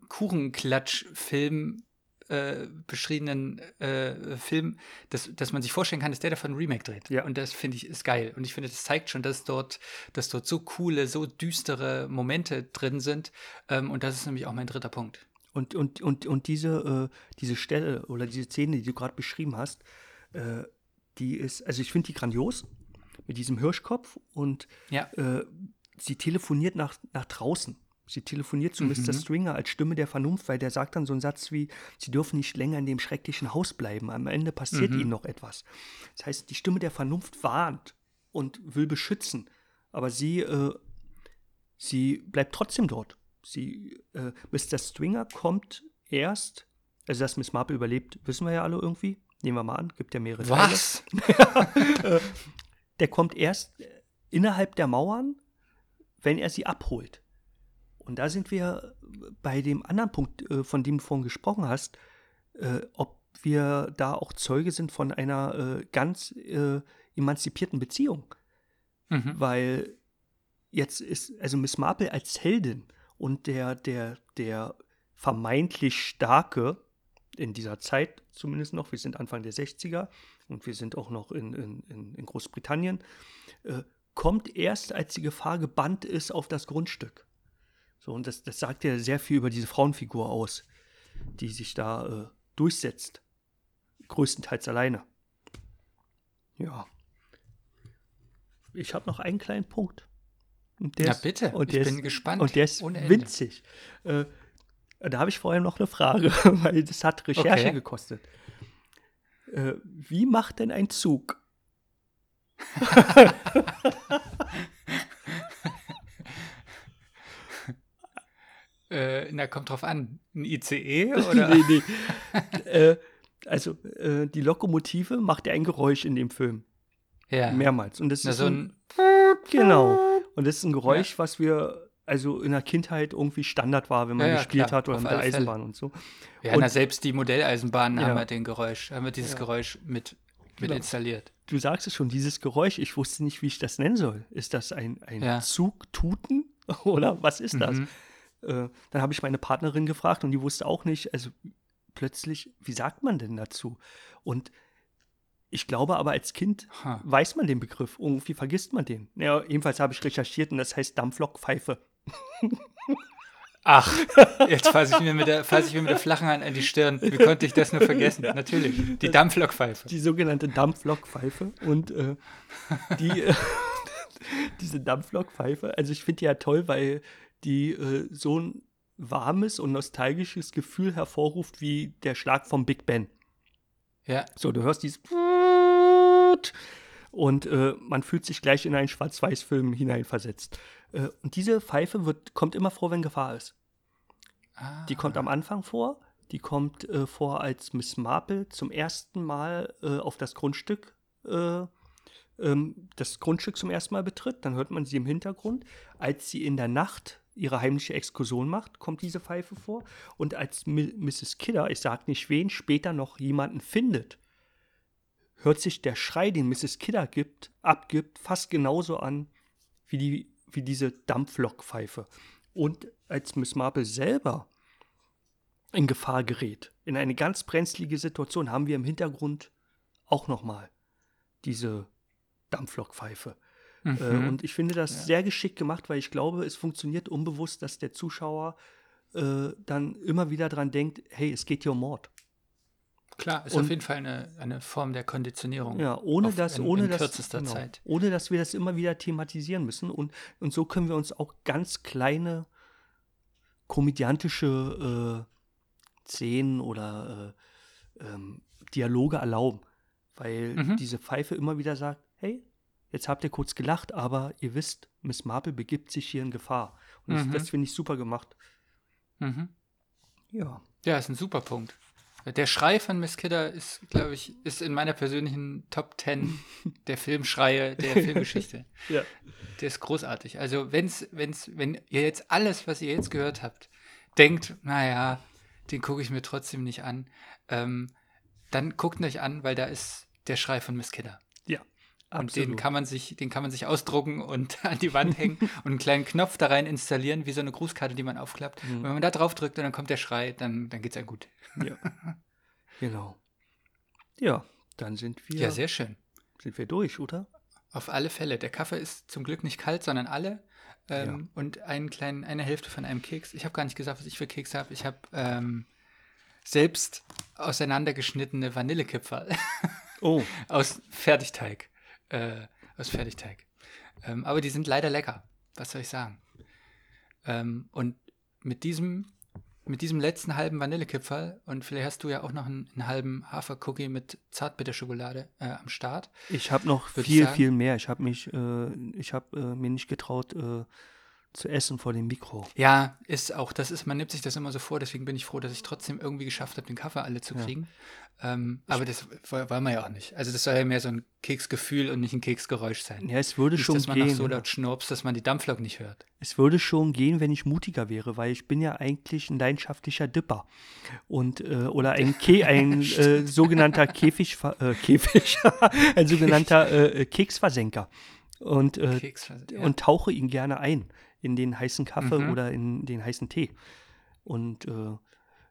Kuchenklatsch-Film äh, beschriebenen äh, Film, dass, dass man sich vorstellen kann, dass der davon ein Remake dreht. Ja. Und das finde ich ist geil. Und ich finde, das zeigt schon, dass dort, dass dort so coole, so düstere Momente drin sind. Ähm, und das ist nämlich auch mein dritter Punkt. Und, und, und, und diese, äh, diese Stelle oder diese Szene, die du gerade beschrieben hast, äh, die ist, also ich finde die grandios mit diesem Hirschkopf und Ja. äh, sie telefoniert nach, nach draußen. Sie telefoniert zu Mhm. Mr. Stringer als Stimme der Vernunft, weil der sagt dann so einen Satz wie, sie dürfen nicht länger in dem schrecklichen Haus bleiben. Am Ende passiert Mhm. ihnen noch etwas. Das heißt, die Stimme der Vernunft warnt und will beschützen. Aber sie, äh, sie bleibt trotzdem dort. Sie, äh, Mr. Stringer kommt erst, also dass Miss Marple überlebt, wissen wir ja alle irgendwie. Nehmen wir mal an, gibt ja mehrere. Was? Der kommt erst äh, innerhalb der Mauern, wenn er sie abholt. Und da sind wir bei dem anderen Punkt, äh, von dem du vorhin gesprochen hast, äh, ob wir da auch Zeuge sind von einer äh, ganz emanzipierten Beziehung. Mhm. Weil jetzt ist, also Miss Marple als Heldin und der, der, der vermeintlich starke, in dieser Zeit zumindest noch, wir sind Anfang der 60er und wir sind auch noch in, in, in, in Großbritannien, äh, kommt erst, als die Gefahr gebannt ist auf das Grundstück. So, und das, das sagt ja sehr viel über diese Frauenfigur aus, die sich da äh, durchsetzt. Größtenteils alleine. Ja. Ich habe noch einen kleinen Punkt. Und der Na ist- bitte, und ich der bin ist, gespannt. Und der ist winzig. Äh, da habe ich vorher noch eine Frage, weil das hat Recherche Okay. gekostet. Äh, wie macht denn ein Zug? Äh, na, kommt drauf an. Ein ICE oder? nee, nee. äh, also, äh, die Lokomotive macht ja ein Geräusch in dem Film. ja. Mehrmals. Und das Na, ist so ein, ein, Genau. Und das ist ein Geräusch, was wir also in der Kindheit irgendwie Standard war, wenn man Ja, ja, gespielt klar, hat oder auf mit der alle Fälle. Eisenbahn und so. ja, und- na, selbst die Modelleisenbahnen Ja. haben wir den Geräusch, haben wir dieses Ja. Geräusch mit, mit Genau. installiert. Du sagst es schon, dieses Geräusch, ich wusste nicht, wie ich das nennen soll. Ist das ein, ein Ja. Zugtuten oder was ist das? Mhm. Äh, dann habe ich meine Partnerin gefragt und die wusste auch nicht, also plötzlich, wie sagt man denn dazu? Und ich glaube aber als Kind Ha. weiß man den Begriff, irgendwie vergisst man den. Ja, jedenfalls habe ich recherchiert und das heißt Dampflokpfeife. Ach, jetzt fasse ich, mir mit der- fasse ich mir mit der flachen Hand an die Stirn. Wie konnte ich das nur vergessen? Natürlich. Die Dampflokpfeife. Die sogenannte Dampflokpfeife und äh, die, äh, diese Dampflokpfeife, also ich finde die ja toll, weil die äh, so ein warmes und nostalgisches Gefühl hervorruft wie der Schlag vom Big Ben. Ja, So, du hörst dieses und äh, man fühlt sich gleich in einen Schwarz-Weiß-Film hineinversetzt. Äh, und diese Pfeife wird, kommt immer vor, wenn Gefahr ist. Ah. Die kommt am Anfang vor. Die kommt äh, vor, als Miss Marple zum ersten Mal äh, auf das Grundstück, äh, ähm, das Grundstück zum ersten Mal betritt. Dann hört man sie im Hintergrund. Als sie in der Nacht ihre heimliche Exkursion macht, kommt diese Pfeife vor. Und als Mrs. Kidder, ich sag nicht wen, später noch jemanden findet, hört sich der Schrei, den Mrs. Kidder gibt, abgibt, fast genauso an wie, die, wie diese Dampflokpfeife. Und als Miss Marple selber in Gefahr gerät, in eine ganz brenzlige Situation, haben wir im Hintergrund auch nochmal diese Dampflokpfeife. Äh, Mhm. und ich finde das Ja. sehr geschickt gemacht, weil ich glaube, es funktioniert unbewusst, dass der Zuschauer äh, dann immer wieder dran denkt, hey, es geht hier um Mord. Klar, ist Und- auf jeden Fall eine, eine Form der Konditionierung. Ja, ohne Auf- dass, in, ohne in dass, kürzester genau, Zeit. ohne dass wir das immer wieder thematisieren müssen. Und, und so können wir uns auch ganz kleine komödiantische äh, Szenen oder äh, ähm, Dialoge erlauben. Weil Mhm. diese Pfeife immer wieder sagt, hey, jetzt habt ihr kurz gelacht, aber ihr wisst, Miss Marple begibt sich hier in Gefahr. Und das, Mhm. das finde ich super gemacht. Mhm. Ja. Ja, ist ein super Punkt. Der Schrei von Miss Kidder ist, glaube ich, ist in meiner persönlichen Top 10 der Filmschreie der Filmgeschichte. Ja. Der ist großartig. Also, wenn's, wenn's, wenn ihr jetzt alles, was ihr jetzt gehört habt, denkt, naja, den gucke ich mir trotzdem nicht an, ähm, dann guckt ihn euch an, weil da ist der Schrei von Miss Kidder. Ja. Und den kann man sich, den kann man sich ausdrucken und an die Wand hängen und einen kleinen Knopf da rein installieren, wie so eine Grußkarte, die man aufklappt. Mhm. Und wenn man da drauf drückt und dann kommt der Schrei, dann, dann geht's einem gut. Ja. genau. Ja, dann sind wir, Ja, sehr schön. sind wir durch, oder? Auf alle Fälle. Der Kaffee ist zum Glück nicht kalt, sondern alle. Ähm, Und einen kleinen, eine Hälfte von einem Keks. Ich habe gar nicht gesagt, was ich für Keks habe. Ich habe ähm, selbst auseinandergeschnittene Vanillekipferl Oh, aus Fertigteig. Äh, aus Fertigteig. Ähm, aber die sind leider lecker. Was soll ich sagen? Ähm, und mit diesem, mit diesem letzten halben Vanillekipferl und vielleicht hast du ja auch noch einen, einen halben Hafercookie mit Zartbitterschokolade äh, am Start. ich habe noch viel, viel mehr. Ich habe mich, äh, ich habe äh, mir nicht getraut äh, zu essen vor dem Mikro. Ja, ist auch, das ist, man nimmt sich das immer so vor, deswegen bin ich froh, dass ich trotzdem irgendwie geschafft habe, den Kaffee alle zu Ja. kriegen. Ähm, aber das woll- wollen wir ja auch nicht. Also das soll ja mehr so ein Keksgefühl und nicht ein Keksgeräusch sein. Ja, es würde nicht, schon dass man noch gehen. so ja. laut schnurpst, dass man die Dampflok nicht hört. Es würde schon gehen, wenn ich mutiger wäre, weil ich bin ja eigentlich ein leidenschaftlicher Dipper. Und, äh, oder ein, Ke ein äh, sogenannter Käfig, äh, Käfig, ein sogenannter äh, Keksversenker. Und, äh, ja. und tauche ihn gerne ein in den heißen Kaffee Mhm. oder in den heißen Tee. Und äh,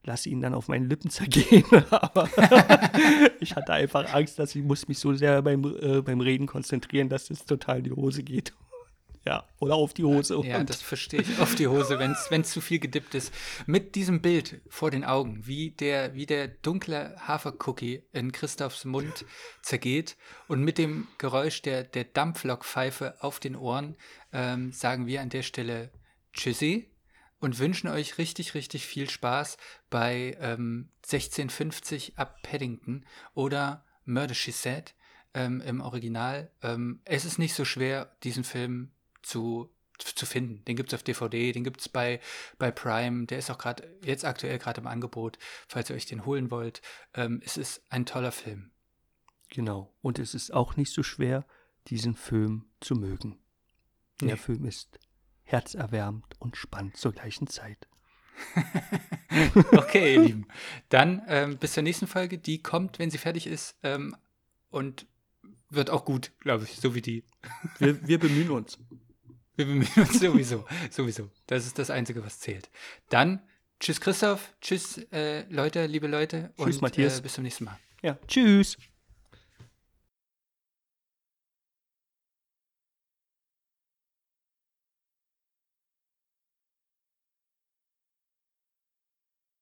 lasse ihn dann auf meinen Lippen zergehen. Aber ich hatte einfach Angst, dass ich muss mich so sehr beim, äh, beim Reden konzentrieren, dass es total in die Hose geht. Ja, oder auf die Hose. Ja, das verstehe ich. Auf die Hose, wenn es zu viel gedippt ist. Mit diesem Bild vor den Augen, wie der, wie der dunkle Hafercookie in Christophs Mund zergeht und mit dem Geräusch der, der Dampflokpfeife auf den Ohren ähm, sagen wir an der Stelle Tschüssi und wünschen euch richtig, richtig viel Spaß bei ähm, 1650 ab Paddington oder Murder She Said ähm, im Original. Ähm, es ist nicht so schwer, diesen Film zu, zu finden. Den gibt es auf DVD, den gibt es bei, bei Prime, der ist auch gerade jetzt aktuell gerade im Angebot, falls ihr euch den holen wollt. Ähm, es ist ein toller Film. Genau. Und es ist auch nicht so schwer, diesen Film zu mögen. Der nee. Film ist herzerwärmend und spannend zur gleichen Zeit. okay, ihr Lieben. Dann ähm, bis zur nächsten Folge. Die kommt, wenn sie fertig ist. Ähm, und wird auch gut, glaube ich, so wie die. Wir, wir bemühen uns. Wir bemühen uns sowieso. sowieso. Das ist das Einzige, was zählt. Dann tschüss Christoph, tschüss äh, Leute, liebe Leute. Tschüss und, Matthias. Äh, bis zum nächsten Mal. Ja, tschüss.